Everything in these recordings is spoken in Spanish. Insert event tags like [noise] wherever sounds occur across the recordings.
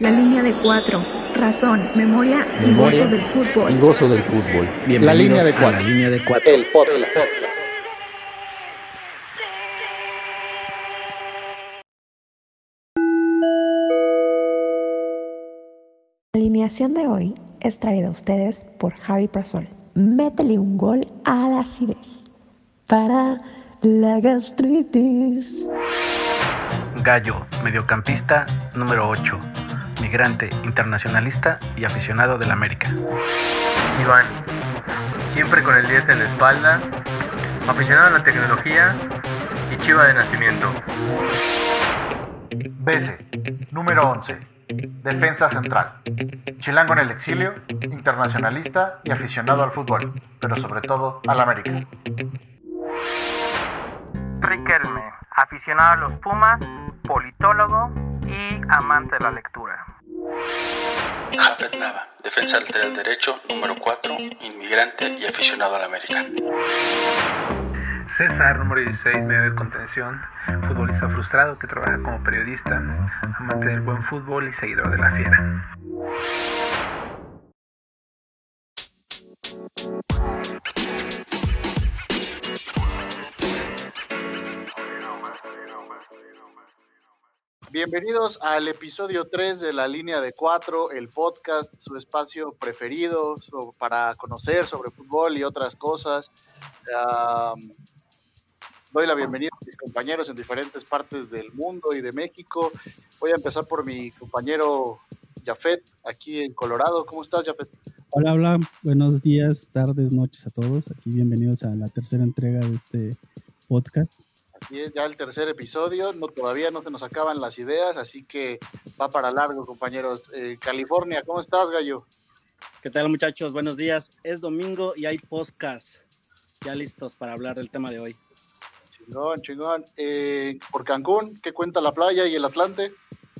La línea de cuatro. Razón, memoria, y gozo del fútbol. y gozo del fútbol. Bienvenidos La línea de a cuatro. La línea de cuatro. El podcast. La alineación de hoy es traída a ustedes por Javi Prasol. Métele un gol a la acidez para la gastritis. Gallo, mediocampista número 8, migrante, internacionalista y aficionado del América. Iván, siempre con el 10 en la espalda, aficionado a la tecnología y chiva de nacimiento. BC, número 11, defensa central. Chilango en el exilio, internacionalista y aficionado al fútbol, pero sobre todo al América. Riquelme, aficionado a los Pumas, politólogo y amante de la lectura. Jafet Nava, defensa lateral derecho, número 4, inmigrante y aficionado al América. César, número 16, medio de contención, futbolista frustrado que trabaja como periodista, amante del buen fútbol y seguidor de la fiera. Bienvenidos al episodio 3 de La Línea de 4, el podcast, su espacio preferido para conocer sobre fútbol y otras cosas. Am, doy la bienvenida a mis compañeros en diferentes partes del mundo y de México. Voy a empezar por mi compañero Jafet, aquí en Colorado. ¿Cómo estás, Jafet? Hola, hola, buenos días, tardes, noches a todos. Aquí bienvenidos a la tercera entrega de este podcast. Aquí es ya el tercer episodio, no, todavía no se nos acaban las ideas, así que va para largo, compañeros. Eh, California, ¿cómo estás, Gallo? ¿Qué tal muchachos? Buenos días. Es domingo y hay podcast ya listos para hablar del tema de hoy. Chingón, chingón. Eh, por Cancún, ¿qué cuenta la playa y el Atlante?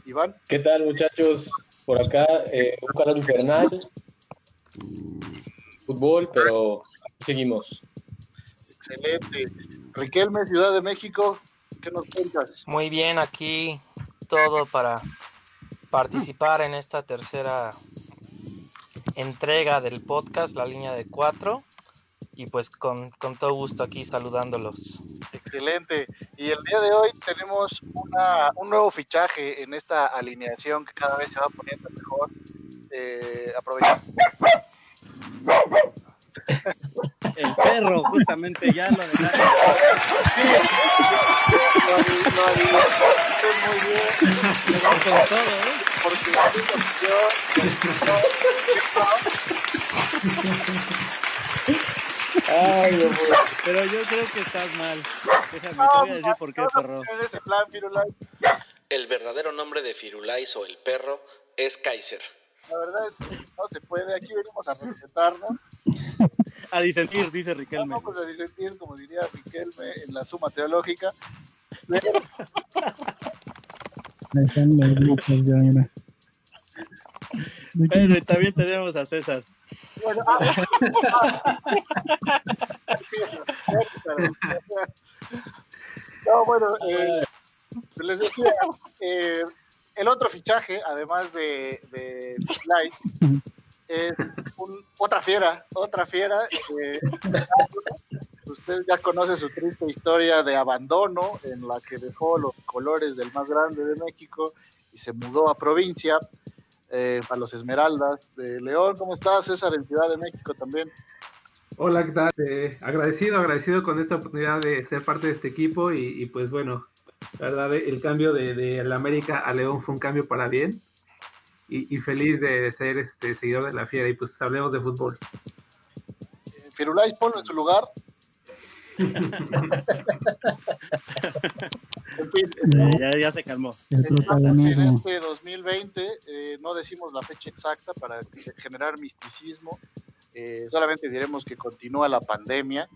Iván, ¿Qué tal muchachos? Por acá eh, un calor infernal, fútbol, pero seguimos. excelente. Riquelme, Ciudad de México, ¿qué nos cuentas? Muy bien, aquí todo para participar en esta tercera entrega del podcast, la línea de cuatro. Y pues con, con todo gusto aquí saludándolos. Excelente. Y el día de hoy tenemos una, un nuevo fichaje en esta alineación que cada vez se va poniendo mejor. Eh, aprovechando. El perro, justamente, ya lo. Lo adi- lo muy bien. Con todo, ¿eh? Porque yo, Ay, no puedo. Pero yo creo que estás mal. Déjame, te voy a decir por qué, perro. en ese plan, Firulais. El verdadero nombre de Firulais o el perro es Kaiser. La verdad es que no se puede. Aquí venimos a respetarnos. A disentir, dice Riquelme. vamos a disentir, como diría Riquelme, en la suma teológica. Ahí están los grupos ya, mira. ¿De qué- Bueno, y también tenemos a César. Bueno, ah, no, bueno, eh, les decía, eh, el otro fichaje, además de, de Light, es un- otra fiera, otra fiera. eh, usted ya conoce su triste historia de abandono en la que dejó los colores del más grande de México y se mudó a provincia, eh, a los Esmeraldas de León. ¿Cómo estás, César, en Ciudad de México también? Hola, ¿qué tal? Eh, agradecido, agradecido con esta oportunidad de ser parte de este equipo y, pues bueno, la verdad el cambio de, de la América a León fue un cambio para bien y, y feliz de ser este seguidor de la fiera y pues hablemos de fútbol. Eh, Firulais, ponlo en su lugar. [laughs] Eh, ya, ya se calmó. Estamos en este 2020, eh, no decimos la fecha exacta para generar misticismo, eh, solamente diremos que continúa la pandemia,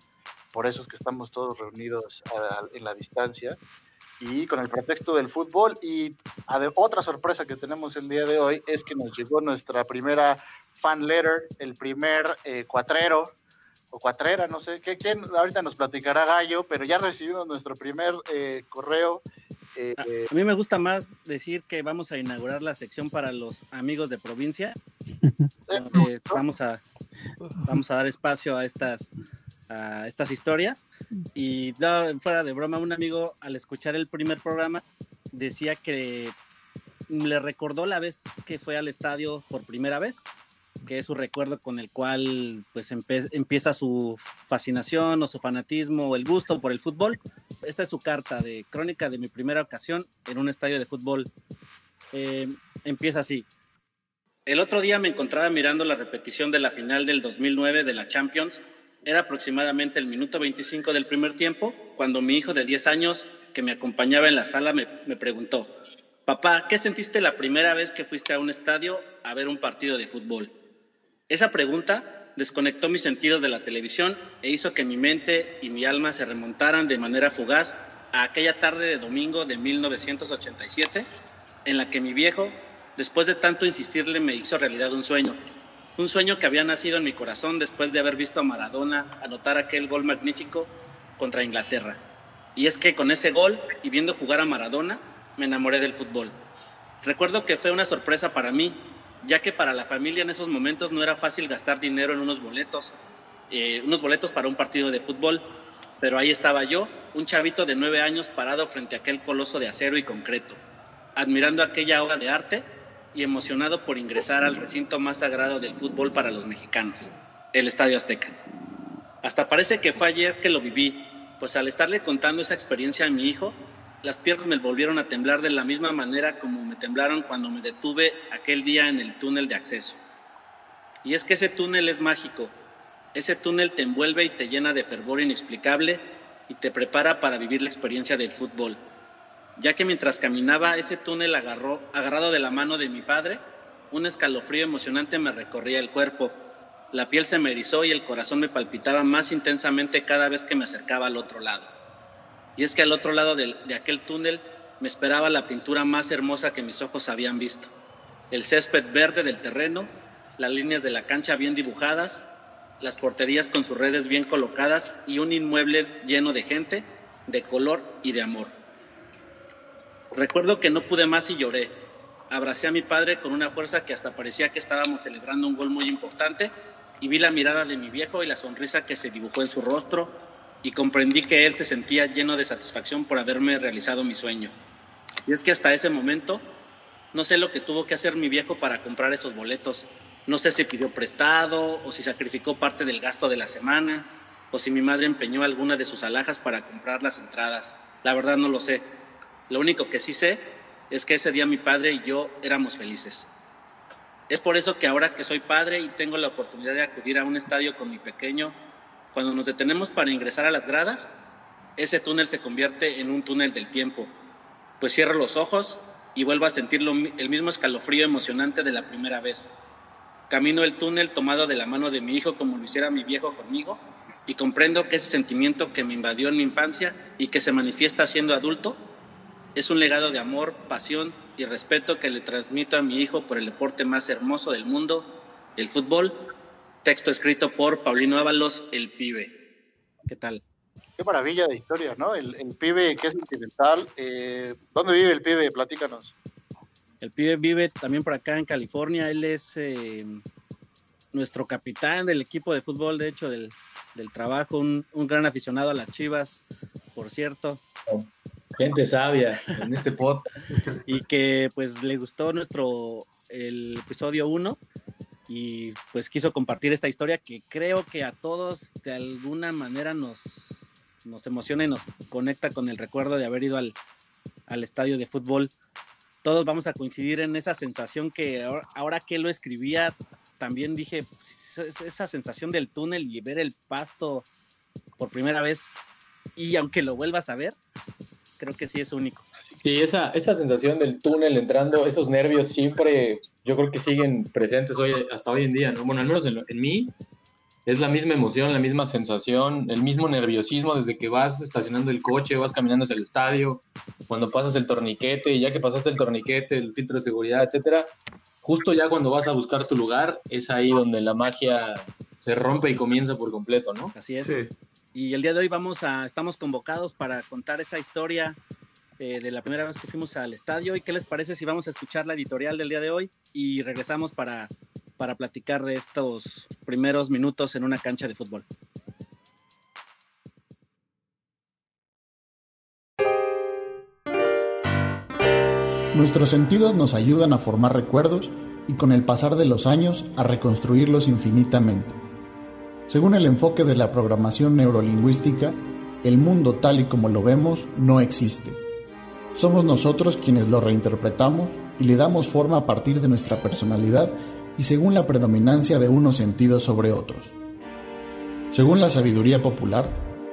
por eso es que estamos todos reunidos a- en la distancia y con el pretexto del fútbol. Y otra sorpresa que tenemos el día de hoy es que nos llegó nuestra primera fan letter, el primer eh, cuatrero o cuatrera, no sé, ¿qué, ¿quién ahorita nos platicará Gallo? Pero ya recibimos nuestro primer eh, correo Eh, eh, A mí me gusta más decir que vamos a inaugurar la sección para los amigos de provincia. donde [laughs] vamos a vamos a dar espacio a estas a estas historias y no, fuera de broma un amigo al escuchar el primer programa decía que le recordó la vez que fue al estadio por primera vez que es su recuerdo con el cual pues empieza su fascinación o su fanatismo o el gusto por el fútbol. Esta es su carta de crónica de mi primera ocasión en un estadio de fútbol. Eh, empieza así. El otro día me encontraba mirando la repetición de la final del 2009 de la Champions. Era aproximadamente el minuto 25 del primer tiempo cuando mi hijo de 10 años que me acompañaba en la sala me, me preguntó, papá, ¿qué sentiste la primera vez que fuiste a un estadio a ver un partido de fútbol? Esa pregunta desconectó mis sentidos de la televisión e hizo que mi mente y mi alma se remontaran de manera fugaz a aquella tarde de domingo de 1987 en la que mi viejo, después de tanto insistirle, me hizo realidad un sueño. Un sueño que había nacido en mi corazón después de haber visto a Maradona anotar aquel gol magnífico contra Inglaterra. Y es que con ese gol y viendo jugar a Maradona, me enamoré del fútbol. Recuerdo que fue una sorpresa para mí, ya que para la familia en esos momentos no era fácil gastar dinero en unos boletos, eh, unos boletos para un partido de fútbol. Pero ahí estaba yo, un chavito de nueve años parado frente a aquel coloso de acero y concreto, admirando aquella obra de arte y emocionado por ingresar al recinto más sagrado del fútbol para los mexicanos, el Estadio Azteca. Hasta parece que fue ayer que lo viví, pues al estarle contando esa experiencia a mi hijo, las piernas me volvieron a temblar de la misma manera como me temblaron cuando me detuve aquel día en el túnel de acceso. Y es que ese túnel es mágico. Ese túnel te envuelve y te llena de fervor inexplicable y te prepara para vivir la experiencia del fútbol. Ya que mientras caminaba ese túnel agarró, agarrado de la mano de mi padre, un escalofrío emocionante me recorría el cuerpo. La piel se me erizó y el corazón me palpitaba más intensamente cada vez que me acercaba al otro lado. Y es que al otro lado del- de aquel túnel me esperaba la pintura más hermosa que mis ojos habían visto. El césped verde del terreno, las líneas de la cancha bien dibujadas, las porterías con sus redes bien colocadas y un inmueble lleno de gente, de color y de amor. Recuerdo que no pude más y lloré. Abracé a mi padre con una fuerza que hasta parecía que estábamos celebrando un gol muy importante y vi la mirada de mi viejo y la sonrisa que se dibujó en su rostro y comprendí que él se sentía lleno de satisfacción por haberme realizado mi sueño. Y es que hasta ese momento no sé lo que tuvo que hacer mi viejo para comprar esos boletos. No sé si pidió prestado o si sacrificó parte del gasto de la semana o si mi madre empeñó alguna de sus alhajas para comprar las entradas. La verdad no lo sé. Lo único que sí sé es que ese día mi padre y yo éramos felices. Es por eso que ahora que soy padre y tengo la oportunidad de acudir a un estadio con mi pequeño, cuando nos detenemos para ingresar a las gradas, ese túnel se convierte en un túnel del tiempo. Pues cierro los ojos y vuelvo a sentir lo el mismo escalofrío emocionante de la primera vez. Camino el túnel tomado de la mano de mi hijo como lo hiciera mi viejo conmigo y comprendo que ese sentimiento que me invadió en mi infancia y que se manifiesta siendo adulto es un legado de amor, pasión y respeto que le transmito a mi hijo por el deporte más hermoso del mundo, el fútbol. Texto escrito por Paulino Ábalos, el pibe. ¿Qué tal? Qué maravilla de historia, ¿no? El, el pibe que es sentimental. Eh, ¿Dónde vive el pibe? Platícanos. El pibe vive también por acá en California. Él es eh, nuestro capitán del equipo de fútbol, de hecho, del, del trabajo, un, un gran aficionado a las Chivas, por cierto. Gente sabia en este podcast. y que pues le gustó nuestro el episodio 1 y pues quiso compartir esta historia que creo que a todos de alguna manera nos, nos emociona y nos conecta con el recuerdo de haber ido al, al estadio de fútbol. Todos vamos a coincidir en esa sensación que ahora, que lo escribía, también dije, es- esa sensación del túnel y ver el pasto por primera vez y aunque lo vuelvas a ver, creo que sí es único. Sí, esa, esa sensación del túnel entrando, esos nervios siempre, yo creo que siguen presentes hoy, hasta hoy en día, ¿no? Bueno, al menos en, lo- en mí, es la misma emoción, la misma sensación, el mismo nerviosismo desde que vas estacionando el coche, vas caminando hacia el estadio, cuando pasas el torniquete, y ya que pasaste el torniquete, el filtro de seguridad, etcétera, justo ya cuando vas a buscar tu lugar, es ahí donde la magia se rompe y comienza por completo, ¿no? Así es. Y el día de hoy vamos a, estamos convocados para contar esa historia, eh, de la primera vez que fuimos al estadio y qué les parece si vamos a escuchar la editorial del día de hoy y regresamos para, para platicar de estos primeros minutos en una cancha de fútbol. Nuestros sentidos nos ayudan a formar recuerdos y con el pasar de los años a reconstruirlos infinitamente. Según el enfoque de la programación neurolingüística, el mundo tal y como lo vemos no existe. Somos nosotros quienes lo reinterpretamos y le damos forma a partir de nuestra personalidad y según la predominancia de unos sentidos sobre otros. Según la sabiduría popular,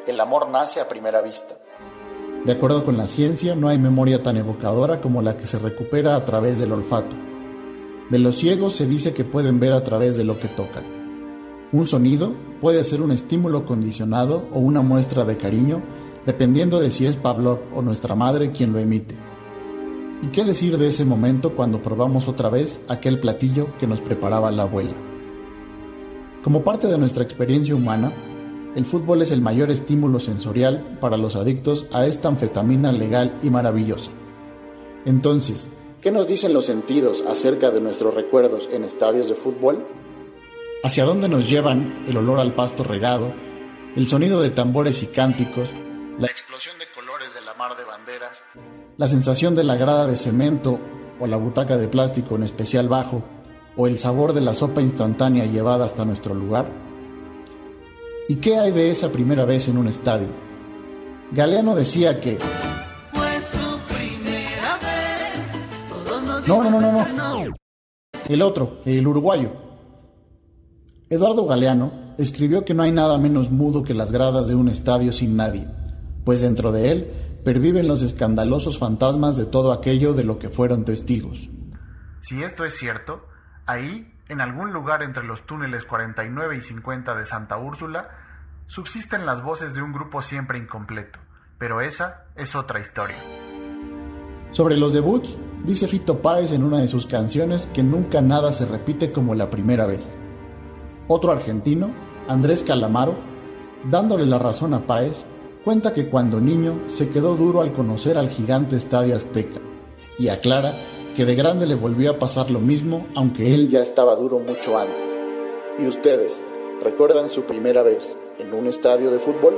el amor nace a primera vista. De acuerdo con la ciencia, no hay memoria tan evocadora como la que se recupera a través del olfato. De los ciegos se dice que pueden ver a través de lo que tocan. Un sonido puede ser un estímulo condicionado o una muestra de cariño, dependiendo de si es Pavlov o nuestra madre quien lo emite. ¿Y qué decir de ese momento cuando probamos otra vez aquel platillo que nos preparaba la abuela? Como parte de nuestra experiencia humana, el fútbol es el mayor estímulo sensorial para los adictos a esta anfetamina legal y maravillosa. Entonces, ¿qué nos dicen los sentidos acerca de nuestros recuerdos en estadios de fútbol? ¿Hacia dónde nos llevan el olor al pasto regado, el sonido de tambores y cánticos, la explosión de colores de la mar de banderas, la sensación de la grada de cemento o la butaca de plástico en especial bajo, o el sabor de la sopa instantánea llevada hasta nuestro lugar? ¿Y qué hay de esa primera vez en un estadio? Galeano decía que... Fue su primera vez. No, no, no, no, no. El otro, el uruguayo. Eduardo Galeano escribió que no hay nada menos mudo que las gradas de un estadio sin nadie, pues dentro de él perviven los escandalosos fantasmas de todo aquello de lo que fueron testigos. Si esto es cierto, ahí en algún lugar entre los túneles 49 y 50 de Santa Úrsula, subsisten las voces de un grupo siempre incompleto, pero esa es otra historia. Sobre los debuts, dice Fito Páez en una de sus canciones que nunca nada se repite como la primera vez. Otro argentino, Andrés Calamaro, dándole la razón a Páez, cuenta que cuando niño se quedó duro al conocer al gigante Estadio Azteca y aclara que de grande le volvió a pasar lo mismo, aunque él ya estaba duro mucho antes. ¿Y ustedes recuerdan su primera vez en un estadio de fútbol?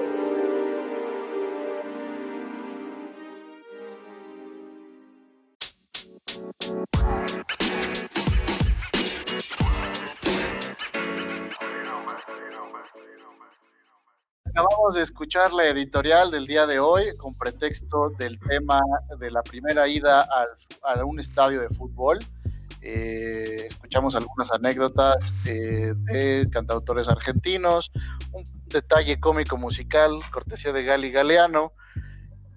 Acabamos de escuchar la editorial del día de hoy con pretexto del tema de la primera ida a un estadio de fútbol. Eh, escuchamos algunas anécdotas eh, de cantautores argentinos, un detalle cómico musical, cortesía de Gali Galeano.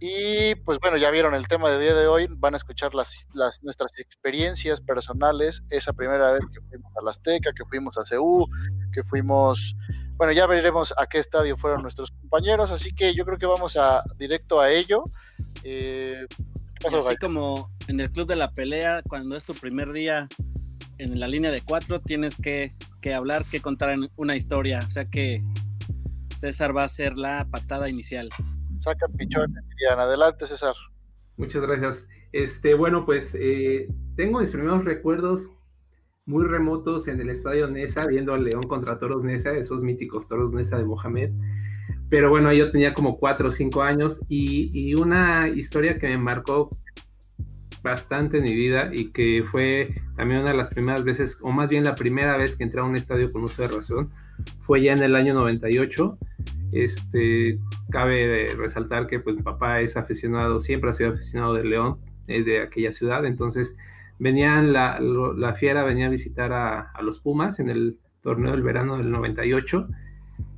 Y pues bueno, ya vieron el tema del día de hoy, van a escuchar las, las, nuestras experiencias personales, esa primera vez que fuimos a la Azteca, que fuimos a CEU, que fuimos bueno, ya veremos a qué estadio fueron nuestros compañeros, así que yo creo que vamos a directo a ello. Eh, así como en el club de la pelea, cuando es tu primer día en la línea de cuatro, tienes que, que hablar, que contar una historia. O sea que César va a ser la patada inicial. Saca pichón, Diana. Adelante, César. Muchas gracias. Este, bueno, pues eh, tengo mis primeros recuerdos muy remotos en el estadio Nesa, viendo al León contra Toros Nesa, esos míticos Toros Nesa de Mohamed. Pero bueno, yo tenía como cuatro o cinco años y, y, una historia que me marcó bastante en mi vida y que fue también una de las primeras veces, o más bien la primera vez que entré a un estadio con uso de razón, fue ya en el año 98. Este, cabe resaltar que pues papá es aficionado, siempre ha sido aficionado del León, es de aquella ciudad, entonces venían la, la fiera venía a visitar a, los Pumas en el torneo del verano del 98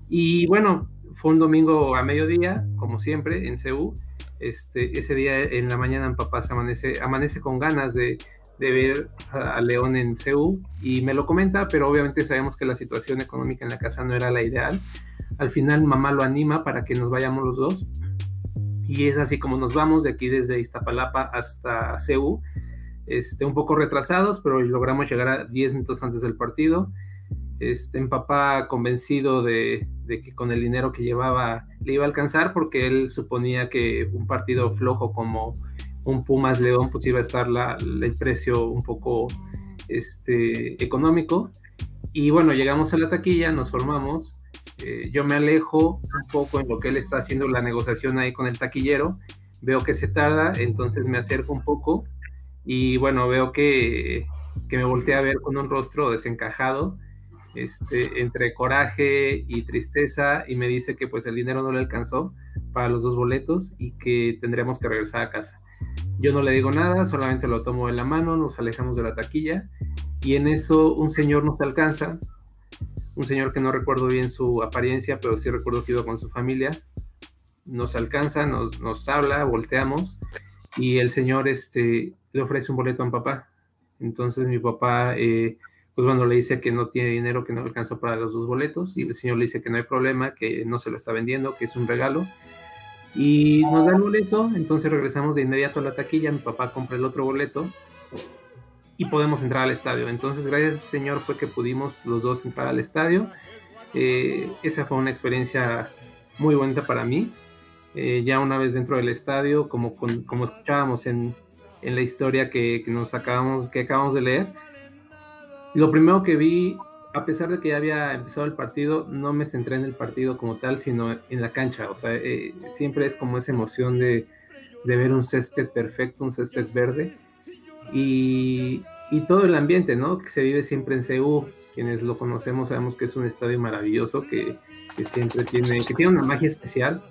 y bueno fue un domingo a mediodía como siempre en CEU este ese día en la mañana mi papá se amanece con ganas de, de ver a, León en CEU y me lo comenta pero obviamente sabemos que la situación económica en la casa no era la ideal al final mamá lo anima para que nos vayamos los dos y es así como nos vamos de aquí desde Iztapalapa hasta CEU este, un poco retrasados, pero logramos llegar a 10 minutos antes del partido. Este, mi papá convencido de, de, que con el dinero que llevaba le iba a alcanzar porque él suponía que un partido flojo como un Pumas León, pues iba a estar la, el precio un poco este, económico. Y bueno, llegamos a la taquilla, nos formamos. Eh, yo me alejo un poco en lo que él está haciendo la negociación ahí con el taquillero. Veo que se tarda, entonces me acerco un poco y bueno, veo que, que me voltea a ver con un rostro desencajado, este, entre coraje y tristeza, y me dice que pues el dinero no le alcanzó para los dos boletos y que tendremos que regresar a casa. Yo no le digo nada, solamente lo tomo de la mano, nos alejamos de la taquilla y en eso un señor nos alcanza, un señor que no recuerdo bien su apariencia, pero sí recuerdo que iba con su familia, nos alcanza, nos, nos habla, volteamos y el señor este, le ofrece un boleto a mi papá. Entonces mi papá, eh, pues bueno, le dice que no tiene dinero, que no alcanza para los dos boletos y el señor le dice que no hay problema, que no se lo está vendiendo, que es un regalo. Y nos da el boleto, entonces regresamos de inmediato a la taquilla, mi papá compra el otro boleto y podemos entrar al estadio. Entonces, gracias Señor fue que pudimos los dos entrar al estadio. Eh, esa fue una experiencia muy bonita para mí. Eh, ya una vez dentro del estadio, como, con- como escuchábamos en, en la historia que, que nos acabamos, que acabamos de leer, lo primero que vi, a pesar de que ya había empezado el partido, no me centré en el partido como tal, sino en la cancha. O sea, eh, siempre es como esa emoción de, de ver un césped perfecto, un césped verde y, y todo el ambiente, ¿no? Que se vive siempre en CU. Quienes lo conocemos sabemos que es un estadio maravilloso que, que siempre tiene, que tiene una magia especial.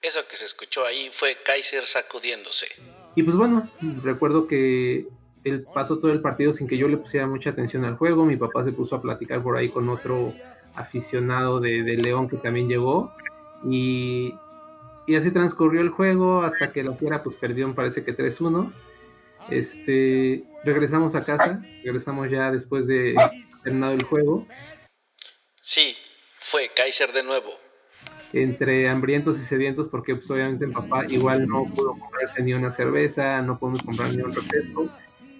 Eso que se escuchó ahí fue Kaiser sacudiéndose. Y pues bueno, recuerdo que él pasó todo el partido sin que yo le pusiera mucha atención al juego. Mi papá se puso a platicar por ahí con otro aficionado de, de León que también llegó. Y, y así transcurrió el juego hasta que la fiera pues perdió, me parece que 3-1. Este, regresamos a casa, regresamos ya después de terminado el juego. Sí, fue Kaiser de nuevo. entre hambrientos y sedientos porque pues, obviamente mi papá igual no pudo comprarse ni una cerveza, no pudimos comprar ni un refresco,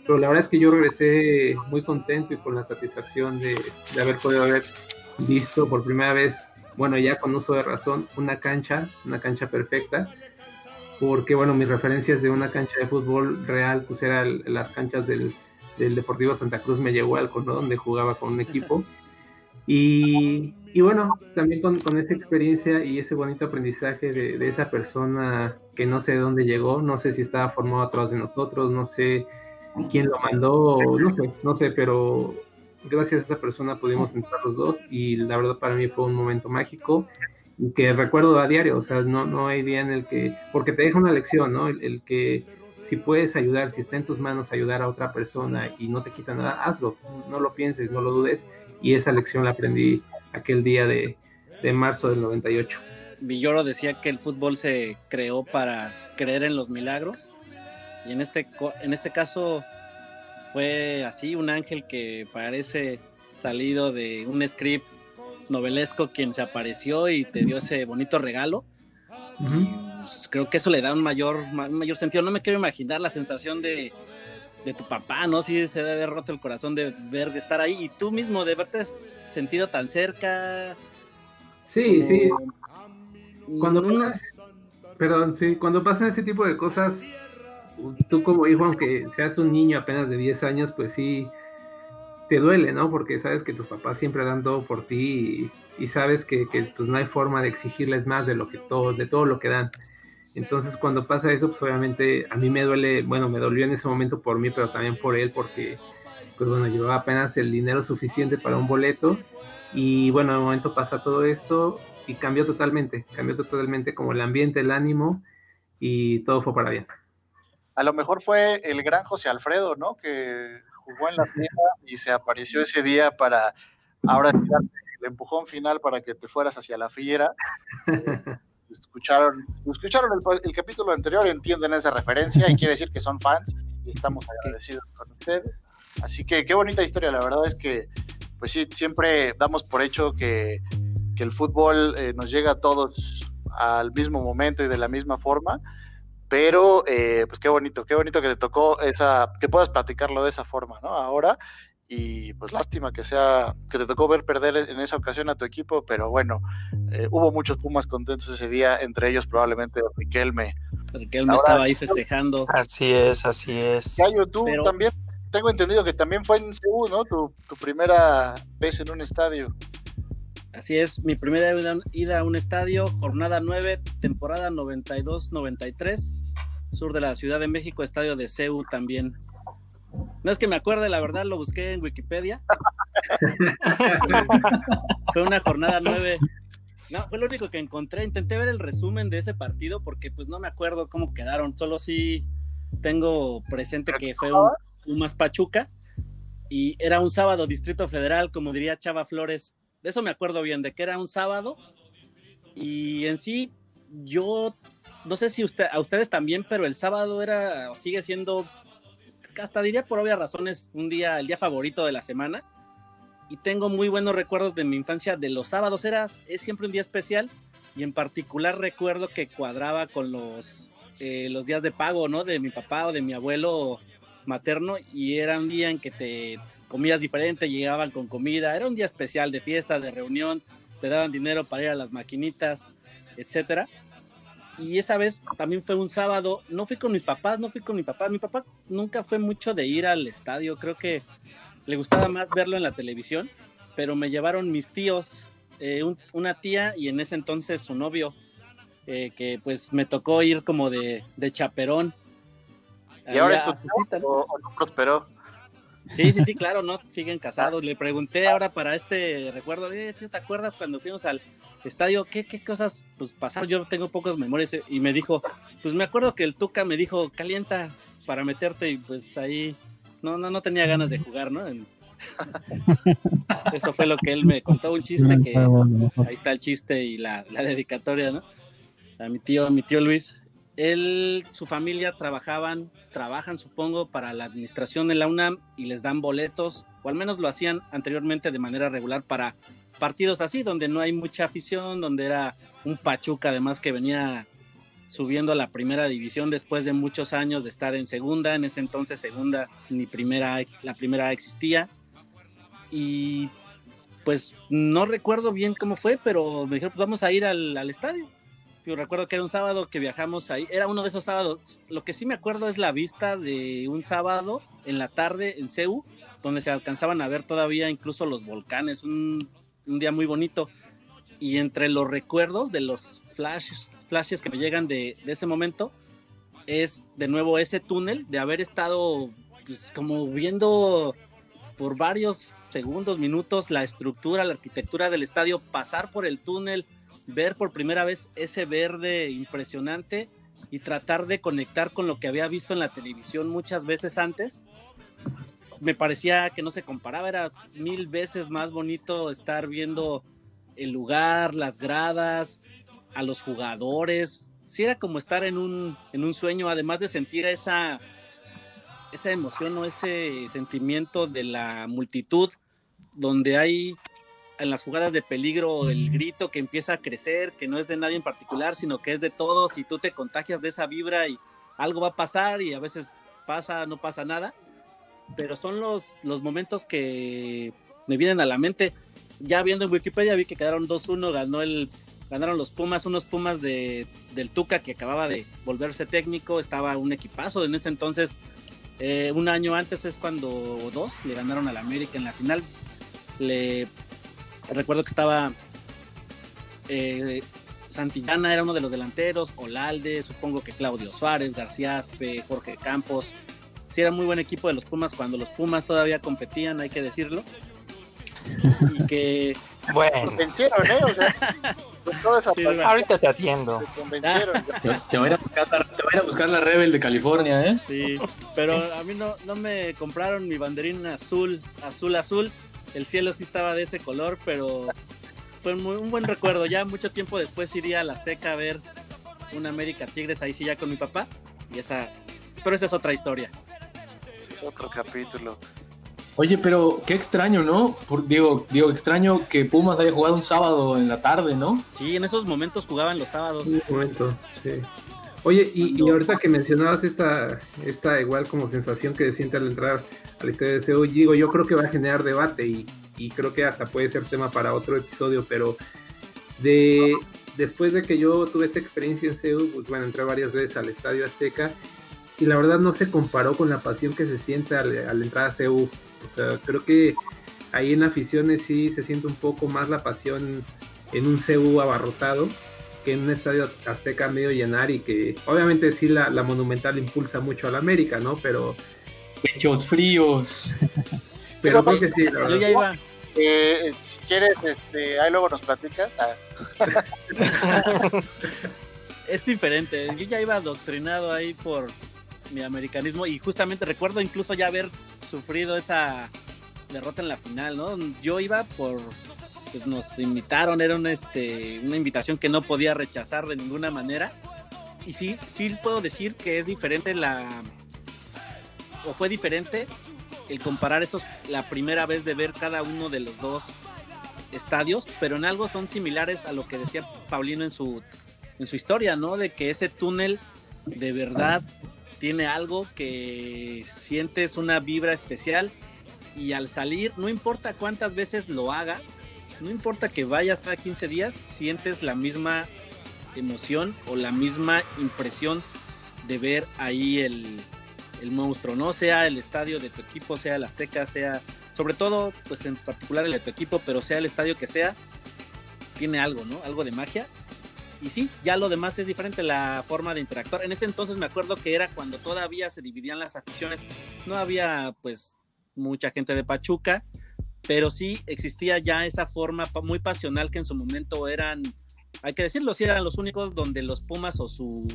pero la verdad es que yo regresé muy contento y con la satisfacción de, de haber podido haber visto por primera vez, bueno ya con uso de razón, una cancha, una cancha perfecta, porque bueno, mis referencias de una cancha de fútbol real pues eran las canchas del, del Deportivo Santa Cruz me llegó al ¿no? donde jugaba con un equipo. Y, y bueno, también con, con, esa experiencia y ese bonito aprendizaje de, de, esa persona que no sé de dónde llegó, no sé si estaba formado atrás de nosotros, no sé quién lo mandó, no sé, no sé, pero gracias a esa persona pudimos entrar los dos y la verdad para mí fue un momento mágico que recuerdo a diario, o sea, no, no hay día en el que, porque te deja una lección, ¿no? El, que si puedes ayudar, si está en tus manos ayudar a otra persona y no te quita nada, hazlo, no lo pienses, no lo dudes y esa lección la aprendí aquel día de, de, marzo del 98. Villoro decía que el fútbol se creó para creer en los milagros y en este, en este caso fue así, un ángel que parece salido de un script novelesco quien se apareció y te dio ese bonito regalo. Uh -huh. pues, creo que eso le da un mayor, un mayor sentido. No me quiero imaginar la sensación de, de tu papá, ¿no? Sí, se debe haber roto el corazón de ver, de estar ahí y tú mismo, de verte sentido tan cerca. Sí, como... sí. Cuando pasan, perdón, sí, cuando pasan ese tipo de cosas, tú como hijo, aunque seas un niño apenas de 10 años, pues sí, te duele, ¿no? Porque sabes que tus papás siempre dan todo por ti y, sabes que, que, pues no hay forma de exigirles más de lo que todo, de todo lo que dan. Entonces cuando pasa eso, pues obviamente a mí me duele, bueno, me dolió en ese momento por mí, pero también por él, porque pues bueno, llevaba apenas el dinero suficiente para un boleto y bueno, en el momento pasa todo esto y cambió totalmente, cambió totalmente como el ambiente, el ánimo y todo fue para bien. A lo mejor fue el gran José Alfredo, ¿no? Que jugó en la tierra y se apareció ese día para ahora el empujón final para que te fueras hacia la fiera. [laughs] escucharon, escucharon el, el, capítulo anterior, entienden esa referencia y quiere decir que son fans y estamos agradecidos con ustedes. Así que qué bonita historia, la verdad es que, pues sí, siempre damos por hecho que, que el fútbol eh, nos llega a todos al mismo momento y de la misma forma, pero eh, pues qué bonito, qué bonito que te tocó esa, que puedas platicarlo de esa forma, ¿no? Ahora, y pues lástima que sea, que te tocó ver perder en esa ocasión a tu equipo, pero bueno, eh, hubo muchos Pumas contentos ese día, entre ellos probablemente Riquelme, Riquelme Ahora- estaba ahí festejando. Así es, así es. Yayo, tú Pero- también, tengo entendido que también fue en Seúl, ¿no? Tu, tu primera vez en un estadio. Así es, mi primera ida- ida a un estadio, jornada 9, temporada 92-93, sur de la Ciudad de México, estadio de CEU también. No es que me acuerde, la verdad lo busqué en Wikipedia. [laughs] fue una jornada 9. No, fue lo único que encontré. Intenté ver el resumen de ese partido porque pues no me acuerdo cómo quedaron. Solo sí tengo presente que fue un Pumas Pachuca y era un sábado Distrito Federal, como diría Chava Flores. De eso me acuerdo bien, de que era un sábado. Y en sí, yo no sé si a ustedes también, pero el sábado era o sigue siendo, hasta diría por obvias razones, un día, el día favorito de la semana. Y tengo muy buenos recuerdos de mi infancia de los sábados. Era, es siempre un día especial. Y en particular recuerdo que cuadraba con los, eh, los días de pago, ¿no? De mi papá o de mi abuelo materno. Y era un día en que te comías diferente, llegaban con comida. Era un día especial de fiesta, de reunión. Te daban dinero para ir a las maquinitas, etcétera. Y esa vez también fue un sábado. No fui con mis papás, no fui con mi papá. Mi papá nunca fue mucho de ir al estadio. Creo que le gustaba más verlo en la televisión. Pero me llevaron mis tíos, eh, un- una tía y en ese entonces su novio, eh, que pues me tocó ir como de, de chaperón. ¿Y ahora tu cita, ¿no? o, o no prosperó? Sí, sí, sí, claro, no, siguen casados. Le pregunté ahora para este recuerdo, eh, ¿tú ¿te acuerdas cuando fuimos al estadio? ¿Qué, qué cosas pues, pasaron? Yo tengo pocas memorias eh, y me dijo, pues me acuerdo que el Tuca me dijo, calienta para meterte y pues ahí no, no, no tenía ganas de jugar, ¿no? En- [laughs] Eso fue lo que él me contó, un chiste que ahí está el chiste y la, la dedicatoria, ¿no? A mi tío, a mi tío Luis. Él, su familia trabajaban, trabajan supongo para la administración de la UNAM y les dan boletos, o al menos lo hacían anteriormente de manera regular para partidos así, donde no hay mucha afición, donde era un Pachuca además que venía subiendo a la primera división después de muchos años de estar en segunda, en ese entonces segunda ni primera, la primera existía. Y pues no recuerdo bien cómo fue, pero me dijeron, pues vamos a ir al, estadio. Yo recuerdo que era un sábado que viajamos ahí, era uno de esos sábados. Lo que sí me acuerdo es la vista de un sábado en la tarde en Ceú, donde se alcanzaban a ver todavía incluso los volcanes, un, un día muy bonito. Y entre los recuerdos de los flashes, flashes que me llegan de, de ese momento, es de nuevo ese túnel de haber estado pues, como viendo por varios segundos, minutos la estructura, la arquitectura del estadio, pasar por el túnel, ver por primera vez ese verde impresionante y tratar de conectar con lo que había visto en la televisión muchas veces antes. Me parecía que no se comparaba, era mil veces más bonito estar viendo el lugar, las gradas, a los jugadores. Sí era como estar en un, en un sueño, además de sentir esa, esa emoción o ese sentimiento de la multitud, donde hay en las jugadas de peligro el grito que empieza a crecer, que no es de nadie en particular, sino que es de todos y tú te contagias de esa vibra y algo va a pasar y a veces pasa, no pasa nada, pero son los, los momentos que me vienen a la mente. Ya viendo en Wikipedia vi que quedaron 2-1, ganó el, ganaron los Pumas, unos Pumas de, del Tuca que acababa de volverse técnico, estaba un equipazo en ese entonces. eh, un año antes es cuando dos le ganaron al América en la final. Le recuerdo que estaba eh, Santillana era uno de los delanteros, Olalde, supongo que Claudio Suárez, García Aspe, Jorge Campos. Sí, era muy buen equipo de los Pumas cuando los Pumas todavía competían, hay que decirlo. Y que. [laughs] Bueno. Convencieron, ¿eh? O sea, esa Sí, Ahorita te atiendo. se convencieron. Te, te va a ir a buscar, te a buscar la Rebel de California, ¿eh? Sí, pero a mí no, no me compraron mi banderín azul, azul, azul. El cielo sí estaba de ese color, pero fue muy- un buen recuerdo. Ya mucho tiempo después iría a la Azteca a ver un América Tigres, ahí sí ya con mi papá. Y esa, pero esa es otra historia. Otro capítulo. Oye, pero qué extraño, ¿no? Por- digo, digo, extraño que Pumas haya jugado un sábado en la tarde, ¿no? Sí, en esos momentos jugaban los sábados. Un momento, sí. Oye, y, y ahorita que mencionabas esta, esta igual como sensación que se siente al entrar al estadio de Seúl, digo, yo creo que va a generar debate y, y creo que hasta puede ser tema para otro episodio, pero de después de que yo tuve esta experiencia en CEU, pues bueno, entré varias veces al Estadio Azteca y la verdad no se comparó con la pasión que se siente al, al entrar a CEU. O sea, creo que ahí en aficiones sí se siente un poco más la pasión en un CEU abarrotado que en un estadio azteca medio llenar y que obviamente sí la, la Monumental impulsa mucho a la América, ¿no? Pero... Pechos fríos. [laughs] Pero creo que sí, la Yo verdad. ya iba. Eh, si quieres, este, ahí luego nos platicas. Ah. [laughs] es diferente. Yo ya iba adoctrinado ahí por mi americanismo y justamente recuerdo incluso ya haber sufrido esa derrota en la final, ¿no? Yo iba por pues nos invitaron, era una este una invitación que no podía rechazar de ninguna manera. Y sí, sí puedo decir que es diferente la o fue diferente el comparar esos la primera vez de ver cada uno de los dos estadios, pero en algo son similares a lo que decía Paulino en su en su historia, ¿no? De que ese túnel de verdad tiene algo que sientes una vibra especial y al salir, no importa cuántas veces lo hagas, no importa que vayas cada 15 días, sientes la misma emoción o la misma impresión de ver ahí el, el monstruo, no sea el estadio de tu equipo, sea el Azteca, sea, sobre todo, pues en particular el de tu equipo, pero sea el estadio que sea, tiene algo, ¿no? Algo de magia. Y sí, ya lo demás es diferente la forma de interactuar. En ese entonces me acuerdo que era cuando todavía se dividían las aficiones. No había pues mucha gente de Pachuca, pero sí existía ya esa forma muy pasional que en su momento eran, hay que decirlo, sí eran los únicos donde los Pumas o su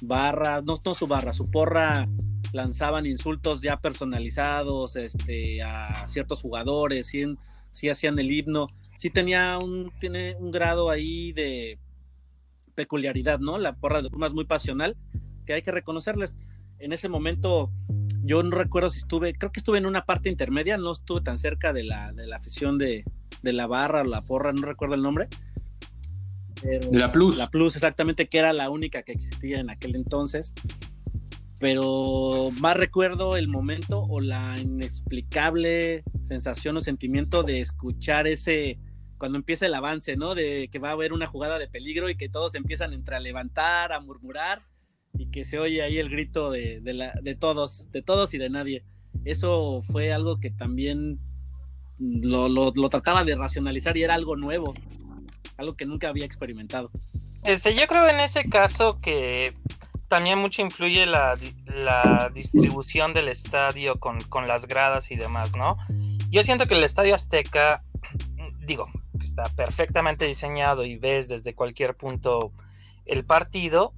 barra, no, no su barra, su porra lanzaban insultos ya personalizados este, a ciertos jugadores, sí, sí hacían el himno, sí tenía un, tiene un grado ahí de peculiaridad, ¿no? La porra de Pumas muy pasional, que hay que reconocerles. En ese momento, yo no recuerdo si estuve, creo que estuve en una parte intermedia, no estuve tan cerca de la, de la afición de, de la barra o la porra, no recuerdo el nombre. Pero- De la Plus. La Plus, exactamente, que era la única que existía en aquel entonces. Pero más recuerdo el momento o la inexplicable sensación o sentimiento de escuchar ese, cuando empieza el avance, ¿no? De que va a haber una jugada de peligro y que todos empiezan entre a levantar, a murmurar y que se oye ahí el grito de, la, de todos, de todos y de nadie. Eso fue algo que también lo, lo, trataba de racionalizar y era algo nuevo, algo que nunca había experimentado. Este, yo creo en ese caso que también mucho influye la, di- la distribución del estadio con las gradas y demás, ¿no? Yo siento que el estadio Azteca, digo, está perfectamente diseñado y ves desde cualquier punto el partido,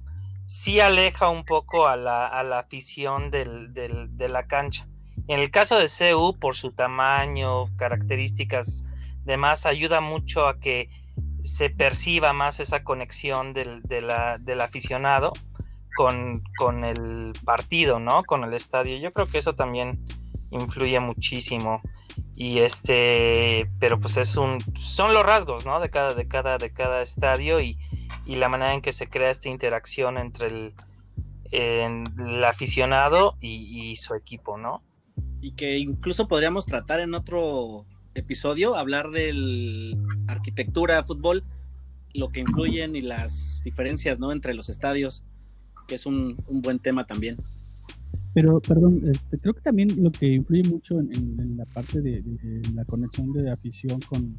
sí aleja un poco a la, a la afición del- del- de la cancha. En el caso de CU, por su tamaño, características demás, ayuda mucho a que se perciba más esa conexión del, de la- del aficionado con, con el partido, ¿no? Con el estadio. Yo creo que eso también influye muchísimo. Y este, pero pues es un, son los rasgos, ¿no? De cada, de cada, de cada estadio y, y la manera en que se crea esta interacción entre el, el aficionado y, y su equipo, ¿no? y que incluso podríamos tratar en otro episodio, hablar de arquitectura, fútbol, lo que influyen y las diferencias ¿no? entre los estadios, que es un, un buen tema también. Pero, perdón, este, creo que también lo que influye mucho en, la parte de, de la conexión de afición con,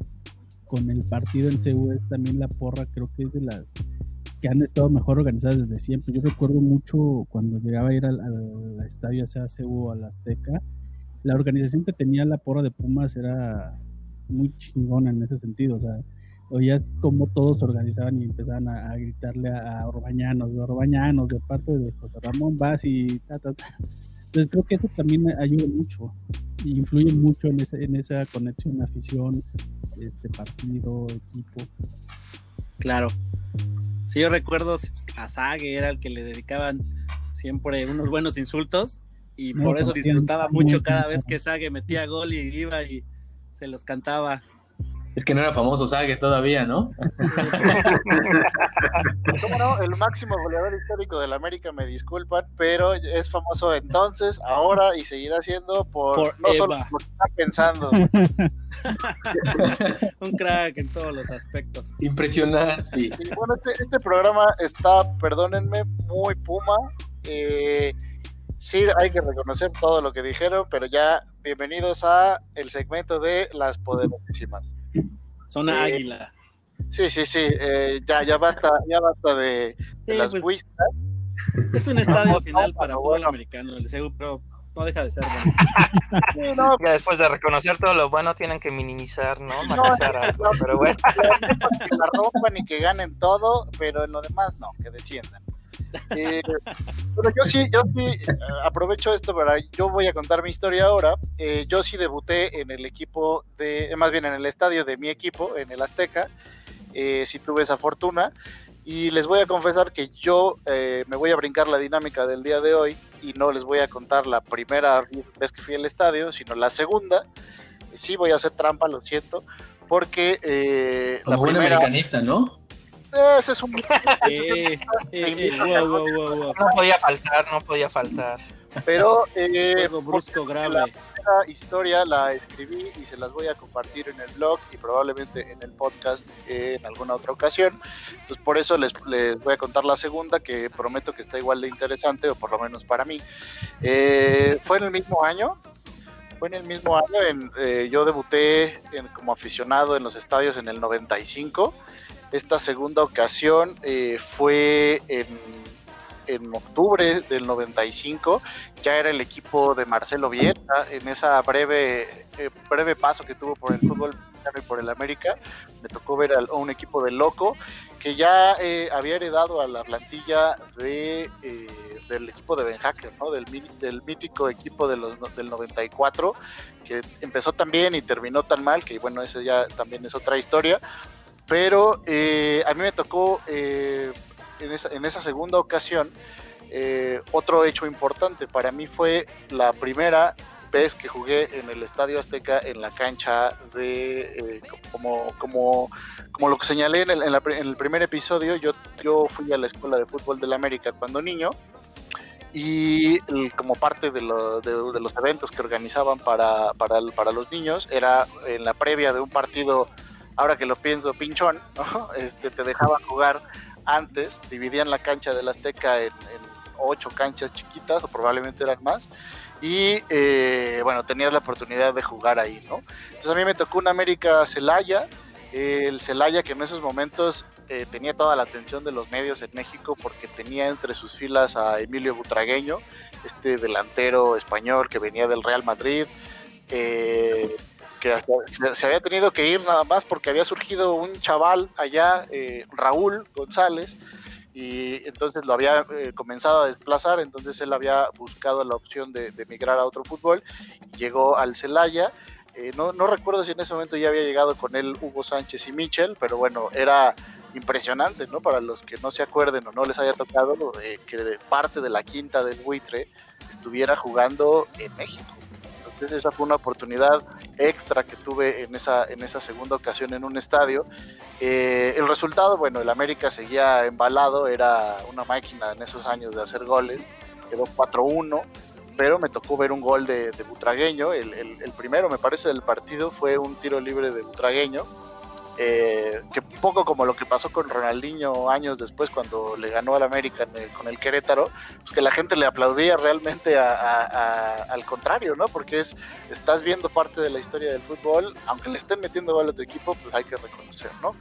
con el partido en CU es también la porra, creo que es de las que han estado mejor organizadas desde siempre. Yo recuerdo mucho cuando llegaba a ir al, al estadio, sea CU o al Azteca, la organización que tenía la porra de Pumas era muy chingona en ese sentido, o sea, oías cómo todos se organizaban y empezaban a, a gritarle a, a Orbañanos, de Orbañanos, de parte de José Ramón Vaz y ta, ta, ta. Entonces creo que eso también ayuda mucho y influye mucho en, ese, en esa conexión, afición, este partido, equipo. Claro. Sí, yo recuerdo a Sage era el que le dedicaban siempre unos buenos insultos y No, por eso disfrutaba mucho cada vez que Sage metía gol y iba y se los cantaba. Es que no era famoso Sagues todavía, ¿no? [laughs] ¿Cómo no? El máximo goleador histórico del América, me disculpan, pero es famoso entonces, ahora y seguirá siendo por no solo por está pensando. [laughs] Un crack en todos los aspectos. Impresionante. Y bueno, este, este programa está, perdónenme, muy puma. Eh, sí, hay que reconocer todo lo que dijeron, pero ya bienvenidos a el segmento de las poderosísimas. Zona Eh, águila. Sí, sí, sí, eh, ya, ya basta, ya basta de, de Sí, las pues, wistas. Es un estadio final para fútbol bueno. americano, el CEU, pero no deja de ser bueno. Ya después de reconocer todo lo bueno, tienen que minimizar, ¿no? No, Matizar algo, no, pero bueno. que la rompan y que ganen todo, pero en lo demás no, que desciendan. Eh, pero yo sí, yo sí eh, aprovecho esto para, yo voy a contar mi historia ahora. Eh, yo sí debuté en el equipo de, eh, más bien en el estadio de mi equipo, en el Azteca. Eh, sí tuve esa fortuna. Y les voy a confesar que yo eh, me voy a brincar la dinámica del día de hoy y no les voy a contar la primera vez que fui al estadio, sino la segunda. Sí voy a hacer trampa, lo siento, porque eh, Como la buen primera... americanista, ¿no? Ese es un... [laughs] Eh, eh, eh, wow, wow, wow, wow. No podía faltar, no podía faltar. Pero eh, brusco la grave. primera historia la escribí y se las voy a compartir en el blog y probablemente en el podcast eh, en alguna otra ocasión. Entonces por eso les, les voy a contar la segunda que prometo que está igual de interesante o por lo menos para mí. Eh, fue en el mismo año. Fue en el mismo año, en, eh, yo debuté en- como aficionado en los estadios en el 95. Esta segunda ocasión eh, fue en, en octubre del 95. Ya era el equipo de Marcelo Bielsa en esa breve, eh, breve paso que tuvo por el fútbol y por el América. Me tocó ver a un equipo de loco que ya eh, había heredado a la plantilla de, eh, del equipo de Ben Hacker, ¿no? del, del mítico equipo de los, del 94, que empezó tan bien y terminó tan mal, que bueno, ese ya también es otra historia. Pero eh, a mí me tocó eh, en, esa, segunda ocasión eh, otro hecho importante. Para mí fue la primera vez que jugué en el Estadio Azteca en la cancha de, eh, como, como, como lo que señalé en el, en la en el primer episodio, yo, yo fui a la Escuela de Fútbol de la América cuando niño y como parte de, lo- de- los eventos que organizaban para, para, para los niños era en la previa de un partido, ahora que lo pienso, pinchón, ¿no? este, te dejaban jugar antes, dividían la cancha del Azteca en, ocho canchas chiquitas o probablemente eran más y eh, bueno, tenías la oportunidad de jugar ahí, ¿no? Entonces a mí me tocó un América Celaya, el Celaya que en esos momentos eh, tenía toda la atención de los medios en México porque tenía entre sus filas a Emilio Butragueño, este delantero español que venía del Real Madrid, eh, que se- había tenido que ir nada más porque había surgido un chaval allá, eh, Raúl González, y entonces lo había eh, comenzado a desplazar, entonces él había buscado la opción de, de migrar a otro fútbol, llegó al Celaya, eh, no, no recuerdo si en ese momento ya había llegado con él Hugo Sánchez y Michel, pero bueno, era impresionante, ¿no? Para los que no se acuerden o no les haya tocado, eh, que parte de la quinta del buitre estuviera jugando en México. Entonces esa fue una oportunidad extra que tuve en esa, en esa segunda ocasión en un estadio. Eh, el resultado, bueno, el América seguía embalado, era una máquina en esos años de hacer goles, quedó 4-1, pero me tocó ver un gol de, de Butragueño, el, el- el primero me parece del partido fue un tiro libre de Butragueño, eh, que poco como lo que pasó con Ronaldinho años después cuando le ganó al América con el Querétaro, pues que la gente le aplaudía realmente al contrario, ¿no? Porque es, estás viendo parte de la historia del fútbol, aunque le estén metiendo gol a tu equipo, pues hay que reconocer, ¿no?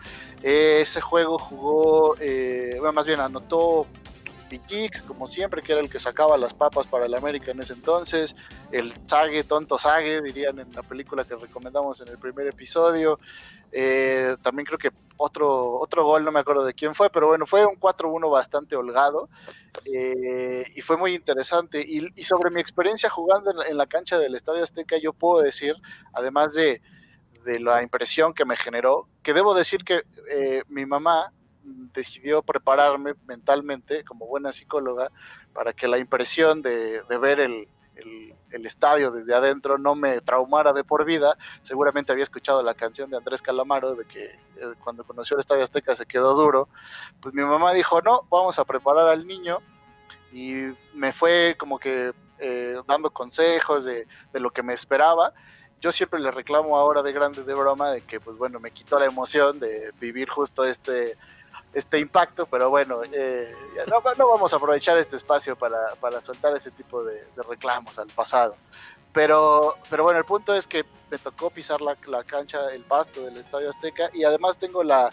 Eh, ese juego jugó, eh, bueno, más bien anotó Piquic, como siempre, que era el que sacaba las papas para el América en ese entonces, el Sague, tonto Sague, dirían en la película que recomendamos en el primer episodio. Eh, también creo que otro, otro gol, no me acuerdo de quién fue, pero bueno, fue un 4-1 bastante holgado eh, y fue muy interesante. Y, y sobre mi experiencia jugando en la cancha del Estadio Azteca, yo puedo decir, además de, de la impresión que me generó, que debo decir que eh, mi mamá decidió prepararme mentalmente como buena psicóloga para que la impresión de, ver el, estadio desde adentro no me traumara de por vida, seguramente había escuchado la canción de Andrés Calamaro de que eh, cuando conoció el Estadio Azteca se quedó duro, pues mi mamá dijo, no, vamos a preparar al niño. Y me fue como que eh, dando consejos de, de lo que me esperaba. Yo siempre le reclamo ahora de grande de broma de que pues bueno me quitó la emoción de vivir justo este este impacto pero bueno eh, no, no vamos a aprovechar este espacio para, para soltar ese tipo de, de reclamos al pasado. Pero pero bueno el punto es que me tocó pisar la, la cancha el pasto del Estadio Azteca y además tengo la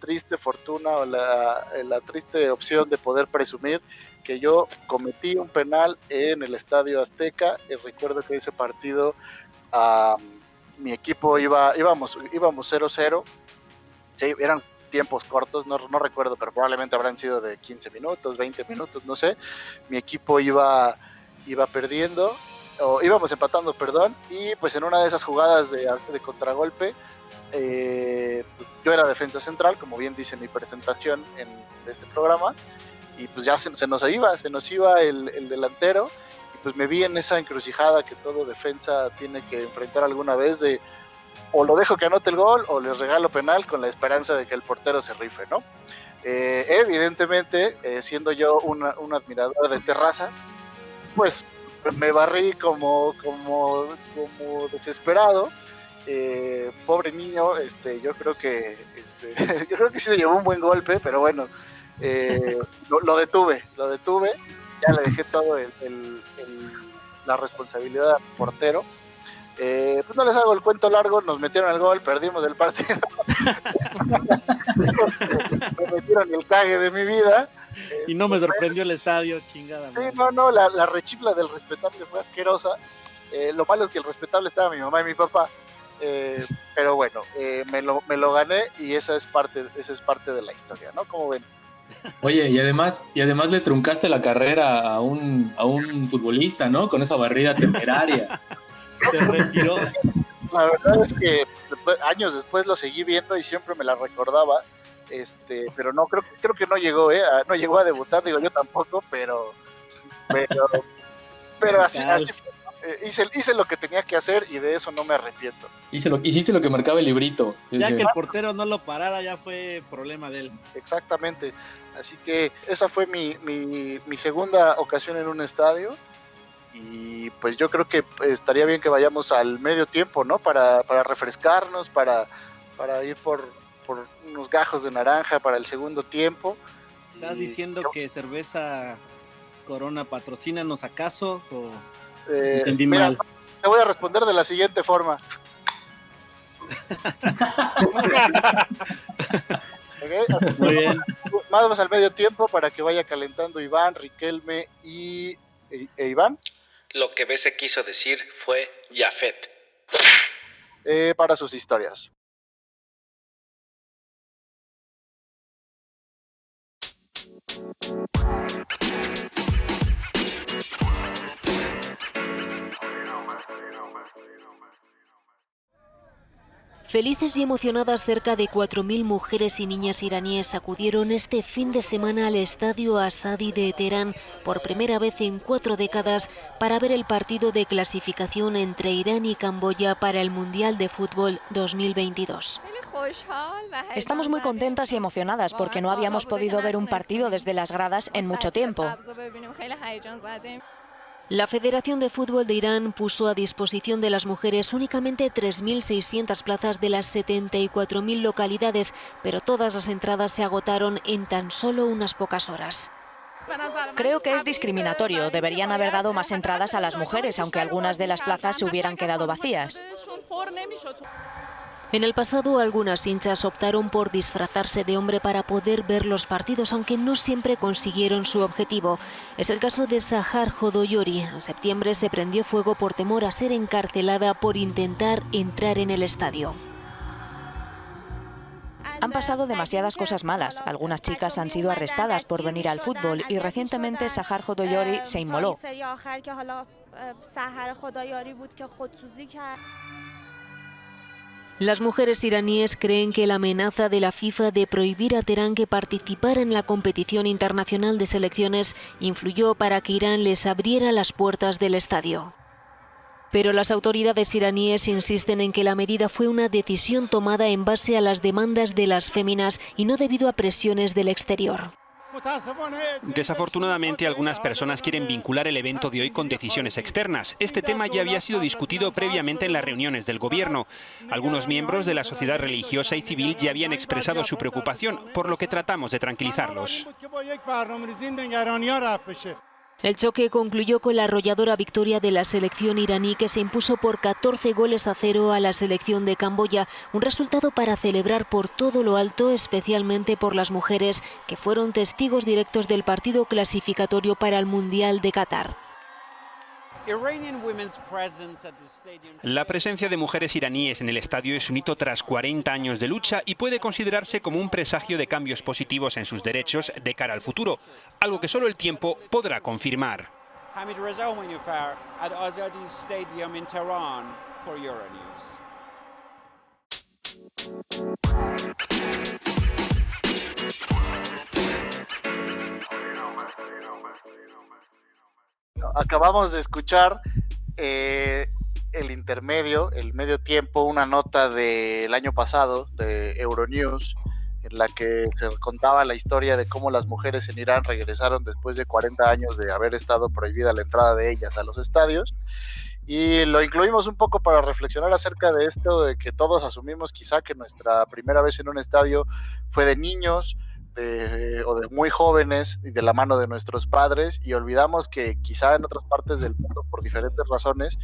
triste fortuna o la, la triste opción de poder presumir que yo cometí un penal en el Estadio Azteca y recuerdo que ese partido ah, mi equipo iba íbamos íbamos 0-0 sí, eran tiempos cortos no, no recuerdo pero probablemente habrán sido de 15 minutos 20 minutos no sé. Mi equipo iba iba perdiendo o íbamos empatando perdón y pues en una de esas jugadas de, de contragolpe eh, pues, yo era defensa central como bien dice mi presentación en este programa y pues ya se, se nos iba se nos iba el, el delantero y pues me vi en esa encrucijada que todo defensa tiene que enfrentar alguna vez de o lo dejo que anote el gol o les regalo penal con la esperanza de que el portero se rife, ¿no? Eh, evidentemente, eh, siendo yo una, un admirador de terrazas, pues me barrí como, como, como desesperado. Eh, pobre niño, este, yo creo que este, [laughs] yo creo que sí se llevó un buen golpe, pero bueno, [laughs] lo, lo detuve, lo detuve, ya le dejé todo el, el- el- la responsabilidad al portero. Eh, pues no les hago el cuento largo, nos metieron el gol, perdimos el partido. [laughs] me metieron el cague de mi vida. Y no me sorprendió el estadio, chingada. Sí, no, no, la, la rechifla del respetable fue asquerosa. Eh, lo malo es que el respetable estaba mi mamá y mi papá. Eh, pero bueno, eh, me, lo, me lo gané y esa es parte, esa es parte de la historia, ¿no? Como ven. Oye, y además, y además le truncaste la carrera a un, a un futbolista, ¿no? Con esa barrida [laughs] temeraria. Te retiró. La verdad es que después- años después lo seguí viendo y siempre me la recordaba. Este, pero no, creo, creo que no llegó, ¿eh? A- no llegó a debutar, digo yo tampoco, pero, pero, pero así, así. Eh, hice, hice lo que tenía que hacer y de eso no me arrepiento. Hice lo- hiciste lo que marcaba el librito. Sí, Ya sí. que el portero no lo parara, ya fue problema de él. Exactamente. Así que esa fue mi, mi, mi segunda ocasión en un estadio. Y pues yo creo que estaría bien que vayamos al medio tiempo, ¿no? Para, para refrescarnos, para, para ir por, por unos gajos de naranja para el segundo tiempo. ¿Estás Y diciendo que cerveza Corona patrocínanos acaso? O... Eh, Entendí mira, mal. Te voy a responder de la siguiente forma. [laughs] Ok, Muy bien. Vamos al medio tiempo para que vaya calentando Iván, Riquelme y e- e Iván. Lo que Bese quiso decir fue Jafet. eh, para sus historias. Felices y emocionadas, cerca de 4.000 mujeres y niñas iraníes acudieron este fin de semana al estadio Asadi de Teherán por primera vez en cuatro décadas para ver el partido de clasificación entre Irán y Camboya para el Mundial de Fútbol 2022. Estamos muy contentas y emocionadas porque no habíamos podido ver un partido desde las gradas en mucho tiempo. La Federación de Fútbol de Irán puso a disposición de las mujeres únicamente 3.600 plazas de las 74.000 localidades, pero todas las entradas se agotaron en tan solo unas pocas horas. Creo que es discriminatorio. Deberían haber dado más entradas a las mujeres, aunque algunas de las plazas se hubieran quedado vacías. En el pasado, algunas hinchas optaron por disfrazarse de hombre para poder ver los partidos, aunque no siempre consiguieron su objetivo. Es el caso de Sahar Jodoyori. En septiembre se prendió fuego por temor a ser encarcelada por intentar entrar en el estadio. Han pasado demasiadas cosas malas. Algunas chicas han sido arrestadas por venir al fútbol y recientemente Sahar Jodoyori se inmoló. Las mujeres iraníes creen que la amenaza de la FIFA de prohibir a Teherán que participara en la competición internacional de selecciones influyó para que Irán les abriera las puertas del estadio. Pero las autoridades iraníes insisten en que la medida fue una decisión tomada en base a las demandas de las féminas y no debido a presiones del exterior. Desafortunadamente, algunas personas quieren vincular el evento de hoy con decisiones externas. Este tema ya había sido discutido previamente en las reuniones del gobierno. Algunos miembros de la sociedad religiosa y civil ya habían expresado su preocupación, por lo que tratamos de tranquilizarlos. El choque concluyó con la arrolladora victoria de la selección iraní que se impuso por 14 goles a cero a la selección de Camboya, un resultado para celebrar por todo lo alto, especialmente por las mujeres que fueron testigos directos del partido clasificatorio para el Mundial de Qatar. La presencia de mujeres iraníes en el estadio es un hito tras 40 años de lucha y puede considerarse como un presagio de cambios positivos en sus derechos de cara al futuro, algo que solo el tiempo podrá confirmar. Acabamos de escuchar eh, el intermedio, el medio tiempo, una nota del año pasado de Euronews en la que se contaba la historia de cómo las mujeres en Irán regresaron después de 40 años de haber estado prohibida la entrada de ellas a los estadios. Y lo incluimos un poco para reflexionar acerca de esto, de que todos asumimos quizá que nuestra primera vez en un estadio fue de niños, o de muy jóvenes y de la mano de nuestros padres y olvidamos que quizá en otras partes del mundo por diferentes razones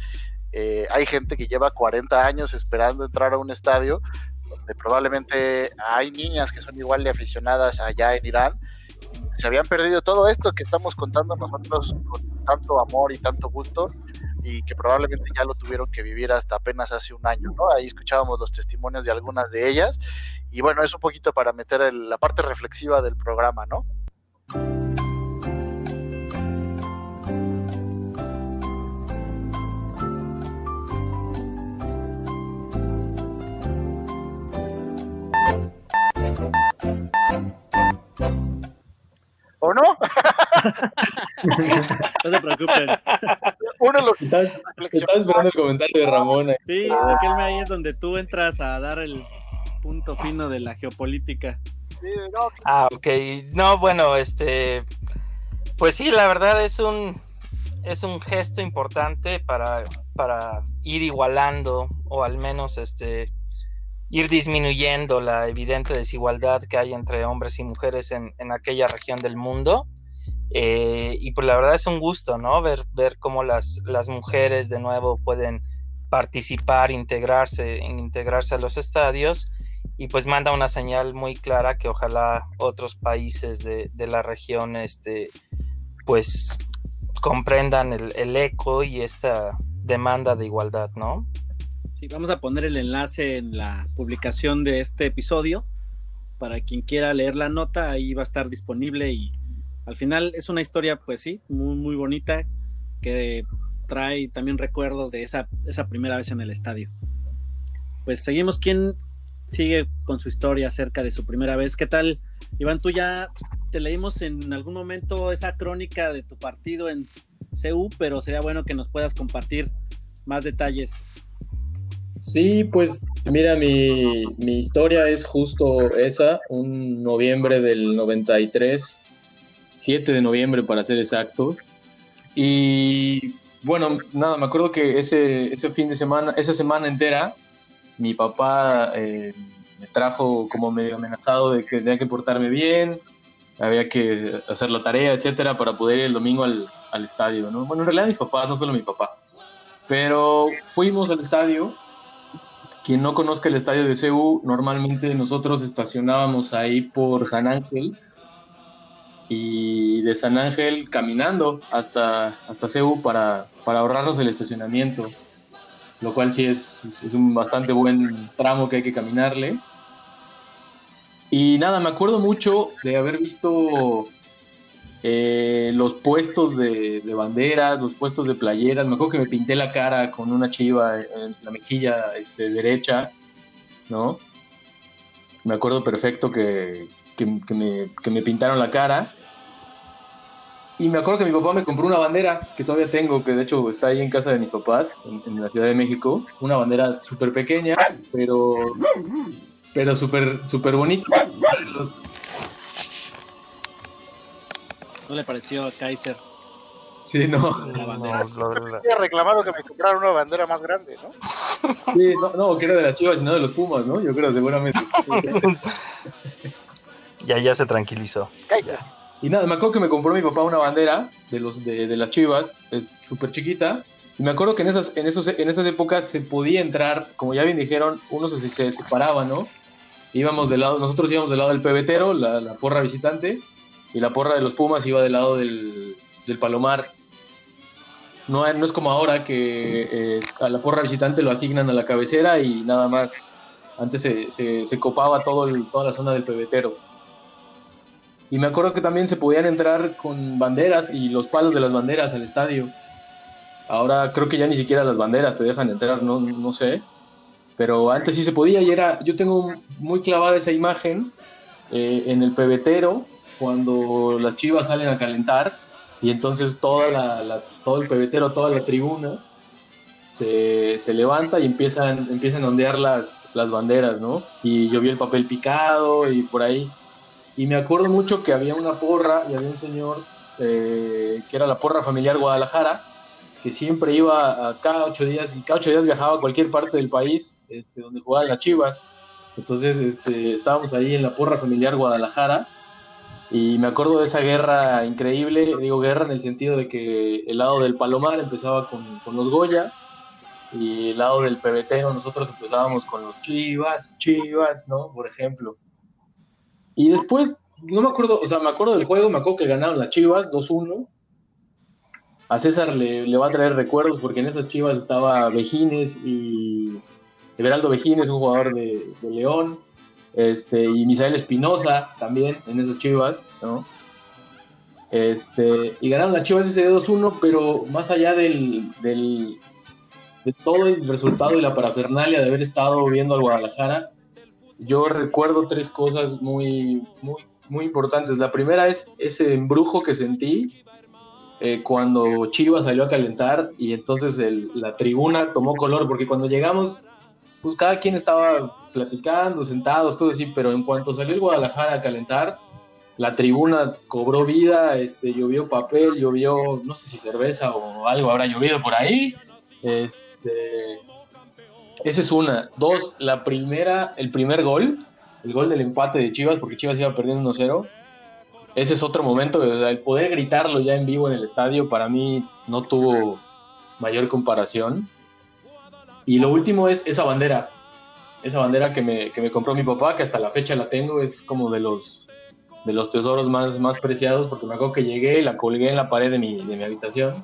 eh, hay gente que lleva 40 años esperando entrar a un estadio donde probablemente hay niñas que son igual de aficionadas allá en Irán. Se habían perdido todo esto que estamos contando nosotros con tanto amor y tanto gusto y que probablemente ya lo tuvieron que vivir hasta apenas hace un año, ¿no? Ahí escuchábamos los testimonios de algunas de ellas y bueno, es un poquito para meter la parte reflexiva del programa, ¿no? ¿O no? [laughs] [laughs] no se preocupen. Uno lo Estaba esperando el comentario de Ramón. Sí, aquel ahí es donde tú entras a dar el punto fino de la geopolítica. Ah, ok. No, bueno, este. Pues sí, la verdad es un. Es un gesto importante para, para ir igualando, o al menos este ir disminuyendo la evidente desigualdad que hay entre hombres y mujeres en, en aquella región del mundo. Eh, y pues la verdad es un gusto, ¿no? Ver, ver cómo las, las mujeres de nuevo pueden participar, integrarse, integrarse a los estadios y pues manda una señal muy clara que ojalá otros países de, de la región este, pues comprendan el, el eco y esta demanda de igualdad, ¿no? Sí, vamos a poner el enlace en la publicación de este episodio. Para quien quiera leer la nota, ahí va a estar disponible y al final es una historia, pues sí, muy, muy bonita, que trae también recuerdos de esa, esa primera vez en el estadio. Pues seguimos. ¿Quién sigue con su historia acerca de su primera vez? ¿Qué tal, Iván? Tú ya te leímos en algún momento esa crónica de tu partido en CU, pero sería bueno que nos puedas compartir más detalles. Sí, pues mira, mi, mi, historia es justo esa, un noviembre del 93, 7 de noviembre para ser exactos. Y bueno, nada, me acuerdo que ese, ese fin de semana, esa semana entera, mi papá eh, me trajo como medio amenazado de que tenía que portarme bien, había que hacer la tarea, etcétera, para poder ir el domingo al, al estadio, ¿no? Bueno, en realidad mis papás, no solo mi papá. Pero fuimos al estadio quien no conozca el estadio de CU, normalmente nosotros estacionábamos ahí por San Ángel y de San Ángel caminando hasta, hasta CU para, para ahorrarnos el estacionamiento, lo cual sí es, es un bastante buen tramo que hay que caminarle. Y nada, me acuerdo mucho de haber visto eh, los puestos de, de, banderas, los puestos de playeras. Me acuerdo que me pinté la cara con una chiva en la mejilla este, derecha. ¿no? Me acuerdo perfecto que, que- que me, que me pintaron la cara. Y me acuerdo que mi papá me compró una bandera que todavía tengo, que de hecho está ahí en casa de mis papás, en, en la Ciudad de México. Una bandera súper pequeña, pero, pero súper súper bonita. Los- ¿No le pareció a Kaiser? Sí, no. La bandera. Había reclamado que me compraran una bandera más grande, ¿no? Sí, no, no, que era de las chivas y no de los pumas, ¿no? Yo creo, seguramente. [laughs] Ya, ya se tranquilizó. Y nada, me acuerdo que me compró mi papá una bandera de los de, de las Chivas, eh, súper chiquita. Y me acuerdo que en esas, en, esos, en esas épocas se podía entrar, como ya bien dijeron, uno se, se separaba, ¿no? Íbamos del lado, nosotros íbamos del lado del pebetero, la, la porra visitante, y la porra de los Pumas iba del lado del, del Palomar. No, no es como ahora que eh, a la porra visitante lo asignan a la cabecera y nada más. Antes se, se, se copaba todo el- toda la zona del pebetero. Y me acuerdo que también se podían entrar con banderas y los palos de las banderas al estadio. Ahora creo que ya ni siquiera las banderas te dejan entrar, no, no sé. Pero antes sí se podía y era, yo tengo muy clavada esa imagen eh, en el pebetero cuando las chivas salen a calentar y entonces toda la, todo el pebetero, toda la tribuna se, se levanta y empiezan, empiezan a ondear las, las banderas, ¿no? Y yo vi el papel picado y por ahí. Y me acuerdo mucho que había una porra y había un señor eh, que era la porra familiar Guadalajara, que siempre iba a cada ocho días y cada ocho días viajaba a cualquier parte del país este, donde jugaban las chivas. Entonces este, estábamos ahí en la porra familiar Guadalajara y me acuerdo de esa guerra increíble, digo guerra en el sentido de que el lado del Palomar empezaba con, con los Goyas y el lado del pebetero nosotros empezábamos con los Chivas, Chivas, ¿no? Por ejemplo. Y después, no me acuerdo, o sea, me acuerdo del juego, me acuerdo que ganaron las Chivas 2-1. A César le, le va a traer recuerdos porque en esas Chivas estaba Vejines y Everaldo Vejines, un jugador de, de León, este, y Misael Espinosa también en esas Chivas, ¿no? Este, y ganaron las Chivas ese 2-1, pero más allá del, del- de todo el resultado y la parafernalia de haber estado viendo al Guadalajara, yo recuerdo tres cosas muy, muy, muy importantes. La primera es ese embrujo que sentí eh, cuando Chivas salió a calentar y entonces la tribuna tomó color, porque cuando llegamos, pues cada quien estaba platicando, sentados, cosas así, pero en cuanto salió el Guadalajara a calentar, la tribuna cobró vida, este, llovió papel, llovió, no sé si cerveza o algo habrá llovido por ahí. Este, esa es una. Dos, la primera, el primer gol, el gol del empate de Chivas, porque Chivas iba perdiendo 1-0. Ese es otro momento, o el poder gritarlo ya en vivo en el estadio, para mí no tuvo mayor comparación. Y lo último es esa bandera, esa bandera que me, que me compró mi papá, que hasta la fecha la tengo, es como de los, de los tesoros más, más preciados, porque me acuerdo que llegué y la colgué en la pared de mi, de mi habitación,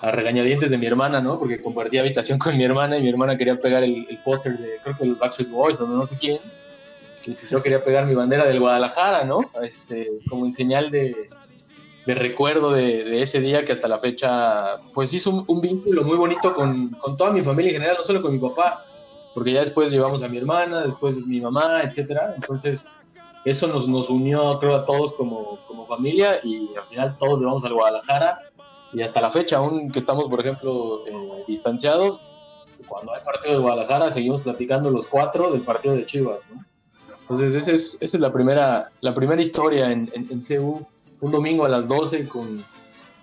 a regañadientes de mi hermana, ¿no? Porque compartía habitación con mi hermana y mi hermana quería pegar el, el póster de, creo que los Backstreet Boys o no sé quién. Y pues yo quería pegar mi bandera del Guadalajara, ¿no? Este, como en señal de, de recuerdo de, ese día que hasta la fecha, pues hizo un, vínculo muy bonito con, con toda mi familia en general, no solo con mi papá, porque ya después llevamos a mi hermana, después mi mamá, etcétera. Entonces, eso nos, nos unió, creo, a todos como, como familia y al final todos llevamos al Guadalajara y hasta la fecha, aún que estamos, por ejemplo, eh, distanciados, cuando hay partido de Guadalajara seguimos platicando los cuatro del partido de Chivas, ¿no? Entonces, esa es, esa es la, primera, la primera historia en, en, en CU, un domingo a las 12 con,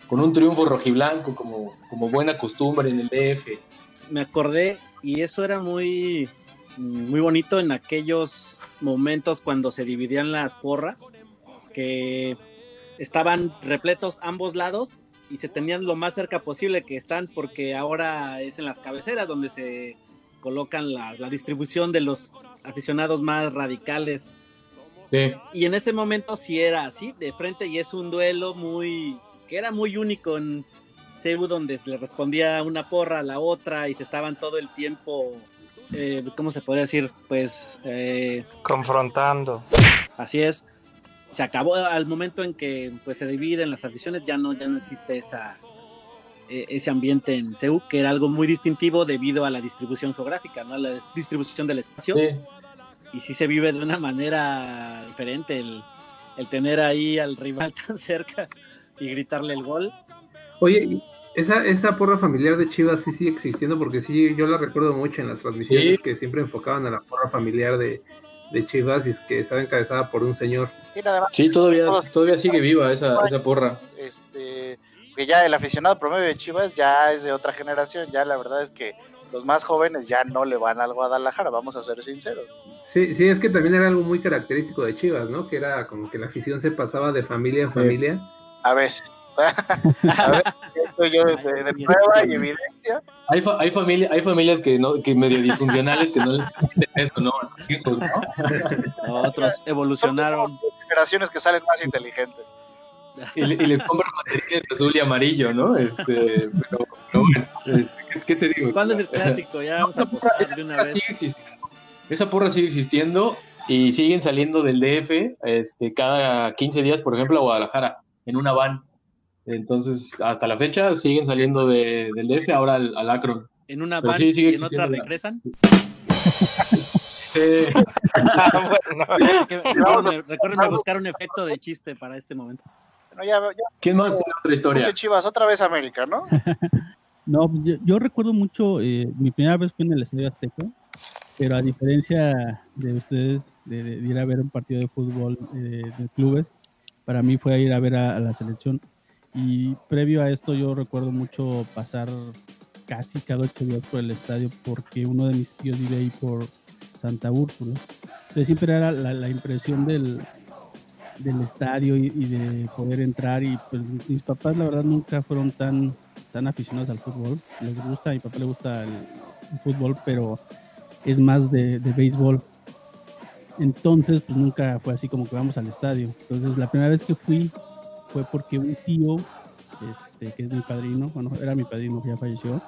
con un triunfo rojiblanco como, como buena costumbre en el DF. Me acordé y eso era muy, muy bonito en aquellos momentos cuando se dividían las porras, que estaban repletos ambos lados y se tenían lo más cerca posible que están porque ahora es en las cabeceras donde se colocan la, la distribución de los aficionados más radicales. Sí. Y en ese momento sí era así, de frente, y es un duelo muy, que era muy único en CEU, donde le respondía una porra a la otra y se estaban todo el tiempo, eh, ¿cómo se podría decir? Pues... Eh, Confrontando. Así es. Se acabó al momento en que pues, se dividen las aficiones, ya no, ya no existe esa, eh, ese ambiente en CEU, que era algo muy distintivo debido a la distribución geográfica, ¿no? La distribución del espacio. Sí. Y sí se vive de una manera diferente el, el tener ahí al rival [laughs] tan cerca y gritarle el gol. Oye, esa, esa porra familiar de Chivas sí sigue existiendo porque sí, yo la recuerdo mucho en las transmisiones Sí. que siempre enfocaban a la porra familiar de, de Chivas y es que estaba encabezada por un señor. Además, Sí, todavía, todos- todavía sigue viva esa, esa porra. este, que ya el aficionado promedio de Chivas ya es de otra generación, ya la verdad es que los más jóvenes ya no le van al Guadalajara, vamos a ser sinceros. Sí, sí, es que también era algo muy característico de Chivas, ¿no? Que era como que la afición se pasaba de familia en familia. A veces. A ver, esto yo de, de prueba y evidencia. Hay, fa- hay, familia, hay familias que, no, que medio disfuncionales que no les permiten eso, ¿no? A sus hijos, ¿no? [laughs] Otros evolucionaron. Generaciones que salen más inteligentes. Y, le- y les compran materiales azul y amarillo, ¿no? Este, pero, pero bueno, este, ¿qué, te digo? ¿Cuándo es el clásico? Ya vamos a de una vez. Sigue existiendo. Esa porra sigue existiendo y siguen saliendo del DF este, cada 15 días, por ejemplo, a Guadalajara, en una van. Entonces, hasta la fecha siguen saliendo de- del DF ahora al, al Akron. En una van sí, y en otra regresan. Sí. [laughs] Recuérdenme buscar un efecto de chiste para este momento. Bueno, ya, ya, ¿Quién más tiene otra historia? Chivas, otra vez América, ¿no? [laughs] No, yo, yo recuerdo mucho, eh, mi primera vez fue en el Estadio Azteca, pero a diferencia de ustedes, de, ir a ver un partido de fútbol eh, de clubes, para mí fue ir a ver a, a la selección. Y previo a esto yo recuerdo mucho pasar casi cada ocho días por el estadio porque uno de mis tíos vive ahí por Santa Úrsula. Entonces siempre era la, impresión del, del estadio y, y de poder entrar. Y pues mis papás la verdad nunca fueron tan tan aficionados al fútbol. Les gusta a mi papá le gusta el, el fútbol pero es más de, de béisbol. Entonces pues nunca fue así como que vamos al estadio. Entonces la primera vez que fui fue porque un tío este que es mi padrino bueno era mi padrino que ya falleció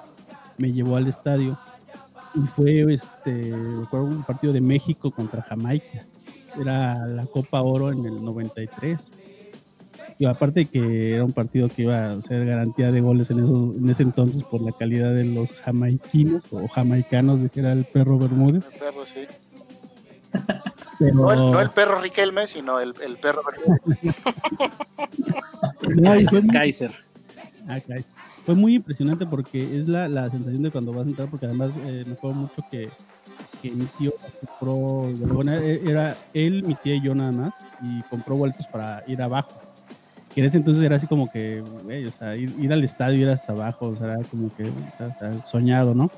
me llevó al estadio. Y fue este recuerdo un partido de México contra Jamaica. Era la Copa Oro en el 93 y aparte que era un partido que iba a ser garantía de goles en, eso, en ese entonces por la calidad de los jamaiquinos o jamaicanos de que era el perro Bermúdez. El perro, sí. [laughs] pero No, el, no el perro Riquelme, sino el, el perro. [laughs] No, Kaiser. Ah, caray. Fue muy impresionante porque es la, la sensación de cuando vas a entrar, porque además eh, me acuerdo mucho que, que mi tío compró, bueno, e- era él, mi tía y yo nada más, y compró vueltos para ir abajo. Que en ese entonces era así como que, güey, o sea, ir, ir al estadio, ir hasta abajo, o sea, era como que o sea, soñado, ¿no?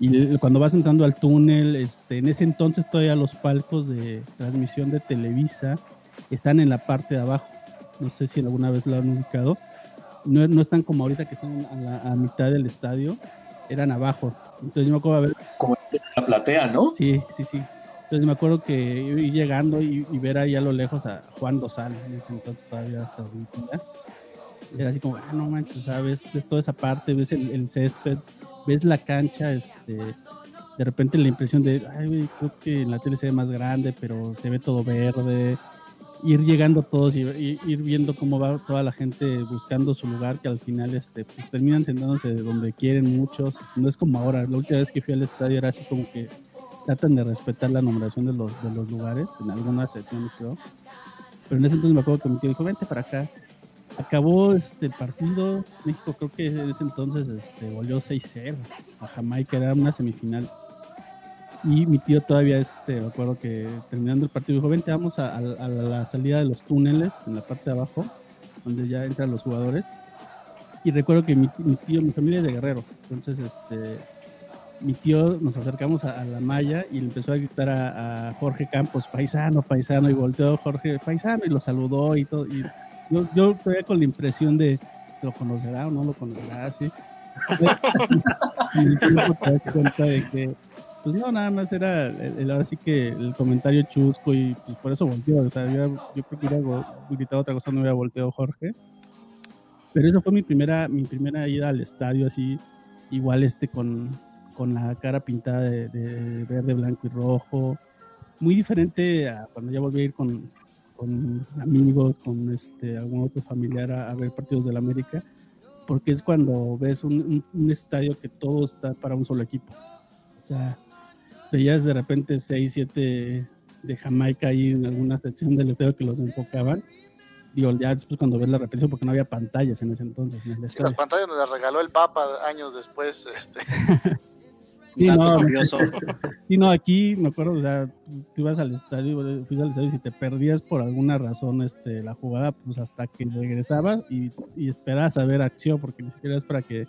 Y cuando vas entrando al túnel, este, en ese entonces todavía los palcos de transmisión de Televisa están en la parte de abajo. No sé si alguna vez lo han ubicado. No, no están como ahorita que están a la a mitad del estadio, eran abajo. Entonces yo me acuerdo de ver Como la platea, ¿no? Sí, sí, sí. Entonces me acuerdo que ir llegando y, y ver ahí a lo lejos a Juan Dosal, en ese entonces todavía transmitía. Era así como, ah, no manches, ves, ves toda esa parte, ves el, el césped, ves la cancha, este, de repente la impresión de, ay, creo que en la tele se ve más grande, pero se ve todo verde. Ir llegando todos y, y ir viendo cómo va toda la gente buscando su lugar, que al final este, pues, terminan sentándose de donde quieren muchos. No es como ahora, la última vez que fui al estadio era así como que tratan de respetar la numeración de los, de los lugares, en algunas secciones creo. Pero en ese entonces me acuerdo que mi tío dijo, vente para acá. Acabó este partido, México creo que en ese entonces este, volvió 6-0 a Jamaica, era una semifinal. Y mi tío todavía, este, me acuerdo que terminando el partido dijo, vente, vamos a, a- a la salida de los túneles, en la parte de abajo, donde ya entran los jugadores. Y recuerdo que mi, mi tío, mi familia es de Guerrero, entonces este, mi tío nos acercamos a, a la malla y le empezó a gritar a, a Jorge Campos, paisano, paisano, y volteó Jorge, paisano, y lo saludó y todo. Y yo, yo todavía con la impresión de, ¿lo conocerá o no lo conocerá? Así. [laughs] y te das cuenta de que, pues no, nada más era el, el- ahora sí que el comentario chusco y pues, por eso volteó. O sea, yo, yo creo que hubiera gritado otra cosa, no hubiera volteado Jorge. Pero esa fue mi primera, mi primera ida al estadio así, igual este con, con la cara pintada de, de verde, blanco y rojo. Muy diferente a cuando ya volví a ir con, con amigos, con este, algún otro familiar a, a ver partidos del América. porque es cuando ves un, un- un estadio que todo está para un solo equipo. O sea, veías de repente 6, 7 de Jamaica ahí en alguna sección del estadio que los enfocaban. Digo, ya después cuando ves la repetición, porque no había pantallas en ese entonces en Sí, las pantallas nos las regaló el Papa años después. Este. [laughs] Sí, Dato no, curioso. [laughs] sí, no, aquí me acuerdo, o sea, tú ibas al estadio, fuiste al estadio y si te perdías por alguna razón este, la jugada, pues hasta que regresabas y, y esperabas a ver acción, porque ni siquiera es para que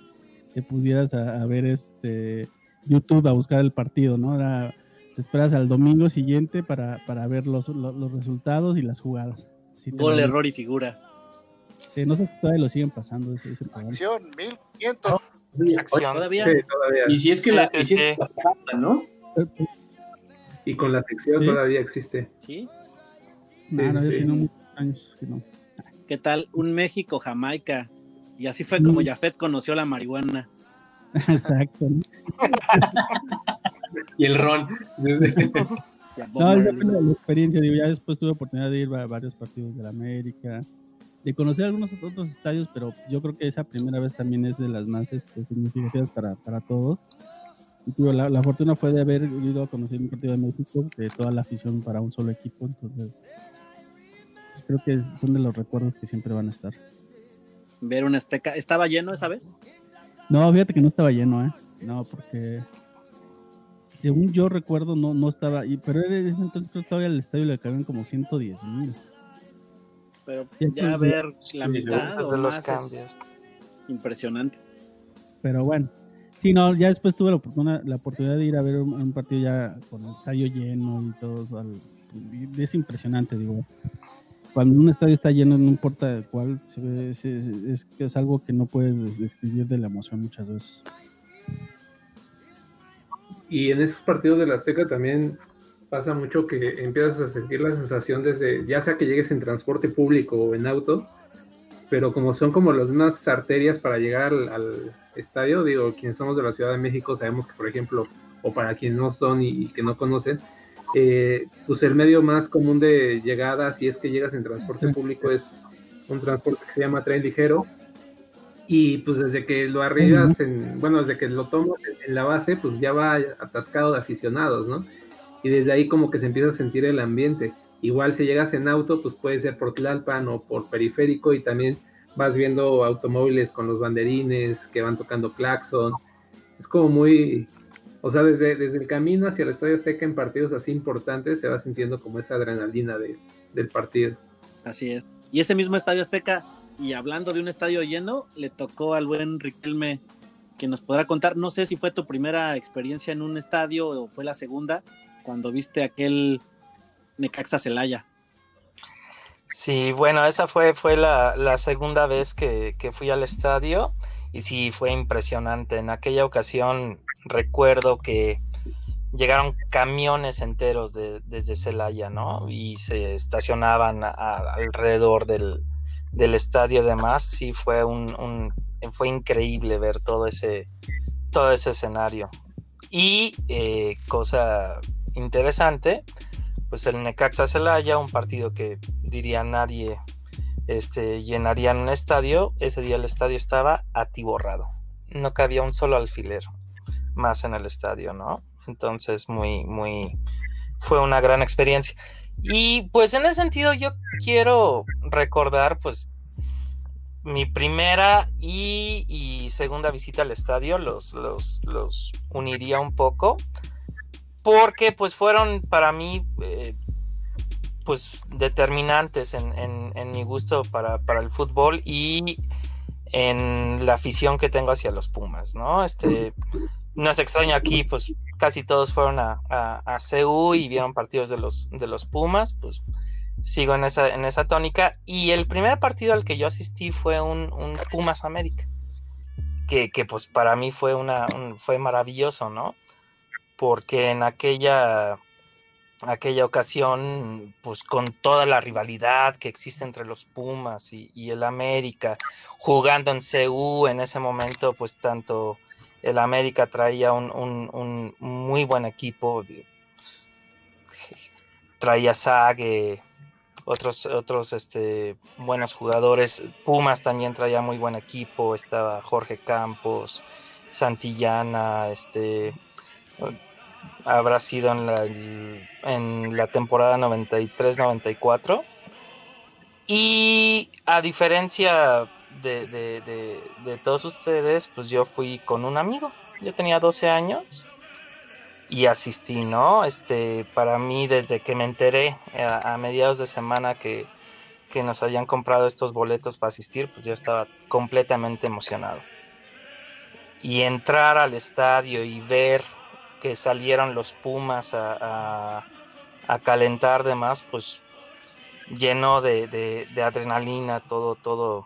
te pudieras a, a ver este YouTube a buscar el partido, ¿no? Era, te esperas al domingo siguiente para, para ver los, los, los resultados y las jugadas. Sí, Gol, error y figura. Sí, no sé si todavía lo siguen pasando ese, ese. Acción, 1500. Acción. Todavía. Sí, todavía. Y si es que la, Sí, y sí, si es la pasaban, ¿no? Y con la sección Sí. todavía existe. ¿Sí? No, no, ya sí. tiene muchos años que no. ¿Qué tal? Un México-Jamaica. Y así fue como Mm. Jafet conoció la marihuana. [laughs] Exacto. ¿no? Y el ron. [laughs] No, la, la experiencia, digo, ya después tuve oportunidad de ir a varios partidos de la América, de conocer algunos otros estadios, pero yo creo que esa primera vez también es de las más este, significativas para, para todos. Y la, la fortuna fue de haber ido a conocer un partido de México, de toda la afición para un solo equipo, entonces pues, creo que son de los recuerdos que siempre van a estar. Ver un Azteca. ¿Estaba lleno esa vez? No, fíjate que no estaba lleno, ¿eh? No, porque según yo recuerdo no, no estaba, y, pero en ese entonces creo que todavía el estadio le cabían como 110 mil. Pero ya ver la mitad o los más es cambios. impresionante. Pero bueno, sí, no, ya después tuve la oportunidad, la oportunidad de ir a ver un, un partido ya con el estadio lleno y todo. al- y es impresionante, digo. Cuando un estadio está lleno, no importa cuál, es, es- es que es algo que no puedes des- describir de la emoción muchas veces. Y en esos partidos de la Azteca también pasa mucho que empiezas a sentir la sensación desde, ya sea que llegues en transporte público o en auto, pero como son como las mismas arterias para llegar al, al estadio, digo, quienes somos de la Ciudad de México sabemos que, por ejemplo, o para quienes no son y, y que no conocen, eh, pues el medio más común de llegada, si es que llegas en transporte público, es un transporte que se llama tren ligero, y pues desde que lo arribas, en, bueno, desde que lo tomas en, en la base, pues ya va atascado de aficionados, ¿no? Y desde ahí como que se empieza a sentir el ambiente. Igual si llegas en auto, pues puede ser por Tlalpan o por periférico y también vas viendo automóviles con los banderines que van tocando claxon. Es como muy, o sea, desde, desde el camino hacia el Estadio Azteca en partidos así importantes se va sintiendo como esa adrenalina de, del partido. Así es. Y ese mismo Estadio Azteca, y hablando de un estadio lleno, le tocó al buen Riquelme que nos podrá contar, no sé si fue tu primera experiencia en un estadio o fue la segunda, cuando viste aquel Necaxa Celaya. Sí, bueno, esa fue, fue la, segunda vez que, fui al estadio y sí, fue impresionante. En aquella ocasión recuerdo que llegaron camiones enteros de, desde Celaya, ¿no? Y se estacionaban alrededor del, del estadio y demás. Sí, fue un, un- fue increíble ver todo ese, todo ese escenario. Y eh, cosa interesante, pues el Necaxa Celaya, un partido que diría nadie este, llenaría en un estadio, ese día el estadio estaba atiborrado. No cabía un solo alfiler más en el estadio, ¿no? Entonces, muy, muy, fue una gran experiencia. Y pues en ese sentido yo quiero recordar pues mi primera y, y segunda visita al estadio, los, los, los uniría un poco, porque pues fueron para mí eh, pues determinantes en, mi gusto para, el fútbol y en la afición que tengo hacia los Pumas, ¿no? Este, no es extraño aquí, pues casi todos fueron a, a, a CU y vieron partidos de los, de los Pumas, pues sigo en esa, en esa tónica. Y el primer partido al que yo asistí fue un, un Pumas América, que, que pues para mí fue, una, un- fue maravilloso, ¿no? Porque en aquella aquella ocasión, pues con toda la rivalidad que existe entre los Pumas y, el América, jugando en CU en ese momento, pues tanto el América traía un, un- muy buen equipo, traía Sague, otros, otros este, buenos jugadores. Pumas también traía muy buen equipo, estaba Jorge Campos, Santillana, este, habrá sido en la, en la temporada 93-94. Y a diferencia de, de, de, todos ustedes, pues yo fui con un amigo. Yo tenía 12 años y asistí, ¿no? Este, para mí, desde que me enteré a, a mediados de semana que, que, nos habían comprado estos boletos para asistir, pues yo estaba completamente emocionado. Y entrar al estadio y ver que salieron los Pumas a, a, calentar demás, pues lleno de, de, adrenalina todo, todo,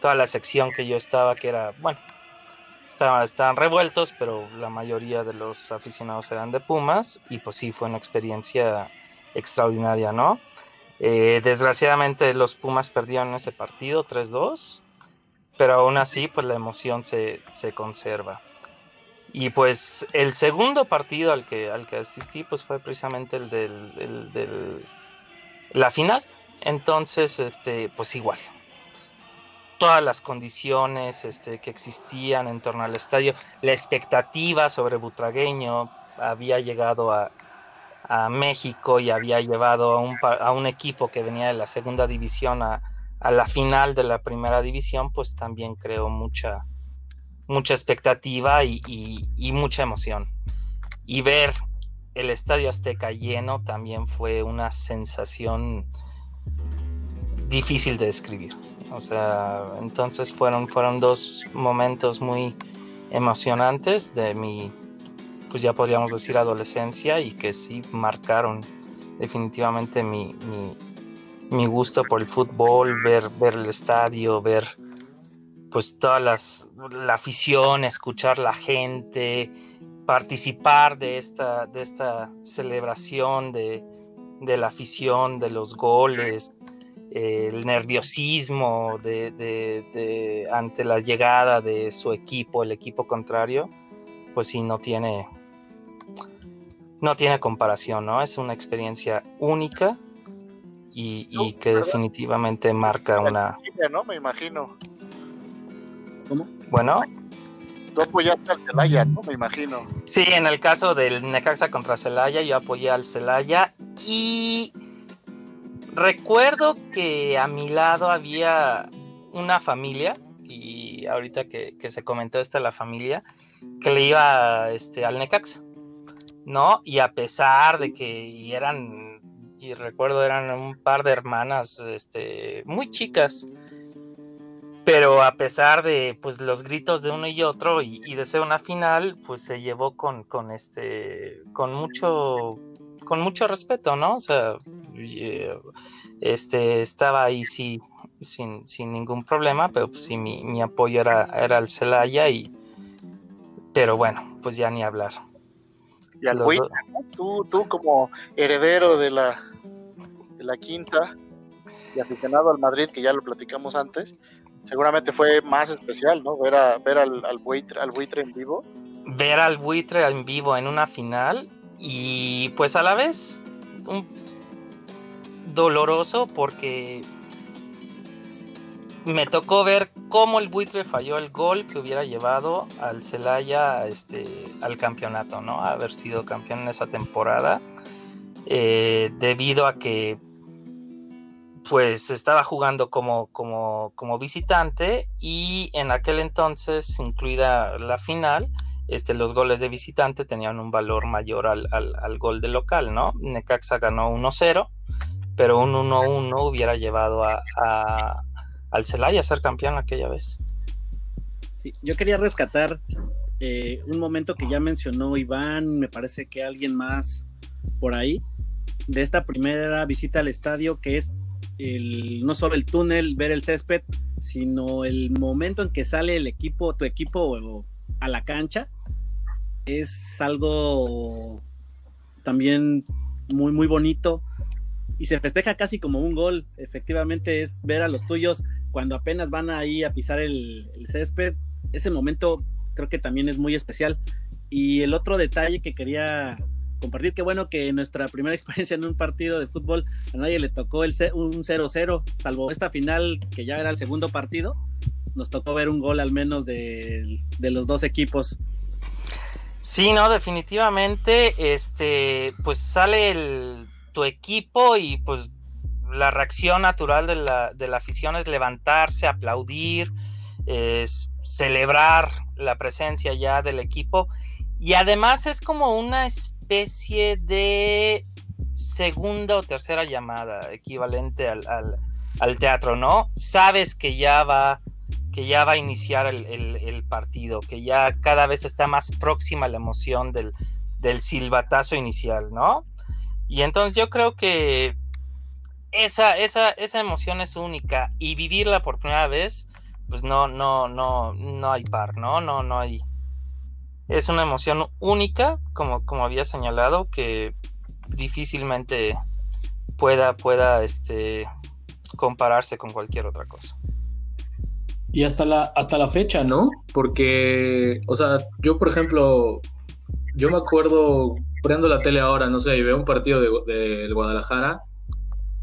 toda la sección que yo estaba, que era, bueno, estaban, estaban revueltos, pero la mayoría de los aficionados eran de Pumas y pues sí, fue una experiencia extraordinaria, ¿no? Eh, desgraciadamente los Pumas perdieron ese partido 3-2, pero aún así pues la emoción se, se, conserva. Y pues el segundo partido al que, al que asistí pues fue precisamente el del, el del la final. Entonces, este, pues igual, todas las condiciones este, que existían en torno al estadio, la expectativa sobre Butragueño había llegado a, a México y había llevado a un, a un, equipo que venía de la segunda división a, a, la final de la primera división, pues también creó mucha, mucha expectativa y, mucha emoción. Y ver el Estadio Azteca lleno también fue una sensación difícil de describir. O sea, entonces fueron, fueron dos momentos muy emocionantes de mi, pues ya podríamos decir, adolescencia y que sí marcaron definitivamente mi, mi, mi gusto por el fútbol, ver, ver el estadio, ver pues todas las, la afición, escuchar la gente, participar de esta, de esta celebración de, de la afición, de los goles, eh, el nerviosismo de, de, de, ante la llegada de su equipo, el equipo contrario, pues sí, no tiene, no tiene comparación, ¿no? Es una experiencia única y, y que definitivamente marca una... ¿no? Me imagino. ¿Cómo? Bueno. Tú apoyaste al Celaya, ¿no? Me imagino. Sí, en el caso del Necaxa contra Celaya, yo apoyé al Celaya y recuerdo que a mi lado había una familia, y ahorita que, que se comentó esta la familia, que le iba este, al Necaxa, ¿no? Y a pesar de que y eran, y recuerdo eran un par de hermanas este, muy chicas, pero a pesar de pues los gritos de uno y otro y, y de ser una final, pues se llevó con, con este, con mucho con mucho respeto, ¿no? O sea, este, estaba ahí sí, sin, sin ningún problema, pero pues sí, mi, mi apoyo era, era el Celaya y, pero bueno, pues ya ni hablar. Y al tú, tú como heredero de la, de la quinta y aficionado al Madrid, que ya lo platicamos antes, seguramente fue más especial, ¿no? Ver, a, ver al, buitre, al buitre en vivo. Ver al buitre en vivo en una final y pues a la vez un doloroso porque me tocó ver cómo el buitre falló el gol que hubiera llevado al Celaya este, al campeonato, ¿no? Haber sido campeón en esa temporada. Eh, debido a que pues estaba jugando como, como, como visitante y en aquel entonces, incluida la final, este, los goles de visitante tenían un valor mayor al, al, gol de local, ¿no? Necaxa ganó 1-0, pero un 1-1 hubiera llevado a, al Celaya a ser campeón aquella vez. Yo quería rescatar eh, un momento que ya mencionó Iván, me parece que alguien más por ahí, de esta primera visita al estadio, que es el, no solo el túnel, ver el césped, sino el momento en que sale el equipo, tu equipo a la cancha, es algo también muy, muy bonito y se festeja casi como un gol. Efectivamente es ver a los tuyos cuando apenas van ahí a pisar el, el césped. Ese momento creo que también es muy especial. Y el otro detalle que quería compartir. Qué bueno que nuestra primera [laughs] experiencia en un partido de fútbol a nadie le tocó el un 0-0, salvo esta final que ya era el segundo partido. Nos tocó ver un gol al menos de, de los dos equipos. Sí, no, definitivamente, este, pues sale el, tu equipo y pues la reacción natural de la, de la afición es levantarse, aplaudir, es celebrar la presencia ya del equipo y además es como una de segunda o tercera llamada equivalente al, al, teatro, ¿no? Sabes que ya va que ya va a iniciar el, el- el partido, que ya cada vez está más próxima la emoción del, del silbatazo inicial, ¿no? Y entonces yo creo que esa, esa, esa emoción es única y vivirla por primera vez, pues no, no, no, no hay par, ¿no? No, no hay. Es una emoción única, como, como había señalado, que difícilmente pueda, pueda este, compararse con cualquier otra cosa. Y hasta la, hasta la fecha, ¿no? Porque, o sea, yo, por ejemplo, yo me acuerdo, prendo la tele ahora, no sé, y veo un partido de, del Guadalajara,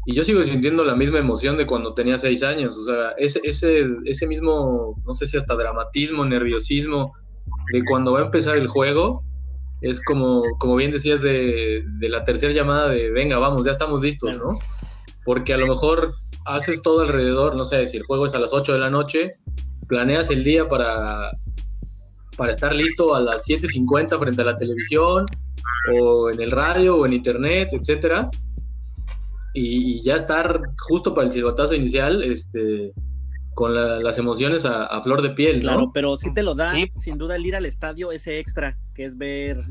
y yo sigo sintiendo la misma emoción de cuando tenía seis años. O sea, ese, ese, ese mismo, no sé si hasta dramatismo, nerviosismo, de cuando va a empezar el juego, es como, como bien decías de, la tercera llamada de, venga, vamos, ya estamos listos, ¿no? Porque a lo mejor haces todo alrededor, no sé, si el juego es a las 8 de la noche, planeas el día para, para estar listo a las 7.50 frente a la televisión, o en el radio, o en internet, etcétera, y, y ya estar justo para el silbatazo inicial, este, con la- las emociones a, a flor de piel, ¿no? Claro, pero sí te lo da, sin duda, el ir al estadio, ese extra, que es ver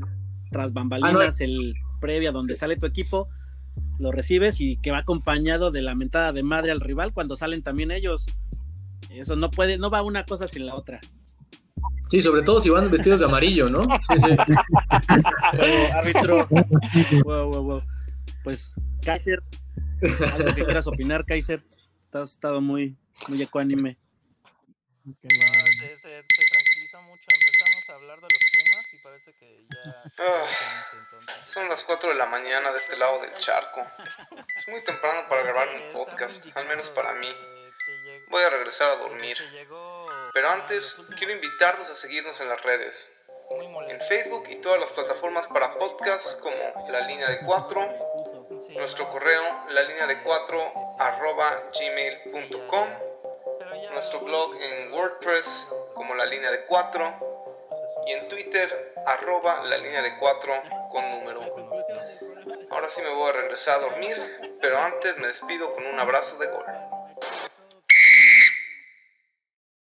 tras bambalinas el previa donde sale tu equipo, lo recibes y que va acompañado de la mentada de madre al rival cuando salen también ellos. Eso no puede, no va una cosa sin la otra. Sí, sobre todo si van vestidos de amarillo, ¿no? [laughs] Sí, sí. Árbitro. Wow, wow, wow. Pues, Kaiser, algo que quieras opinar, Kaiser. Has estado muy, muy ecuánime. No, se, se- se tranquilizó mucho. Empezamos a hablar de los Pumas y parece que ya. Ah, son las 4 de la mañana de este lado del charco. Es muy temprano para grabar un podcast, al menos para mí. Voy a regresar a dormir. Pero antes, quiero invitarlos a seguirnos en las redes. En Facebook y todas las plataformas para podcasts como La Línea de 4, nuestro correo la línea de 4 arroba gmail.com, nuestro blog en WordPress como La Línea de 4 y en Twitter arroba la línea de 4 con número. Ahora sí me voy a regresar a dormir, pero antes me despido con un abrazo de gol.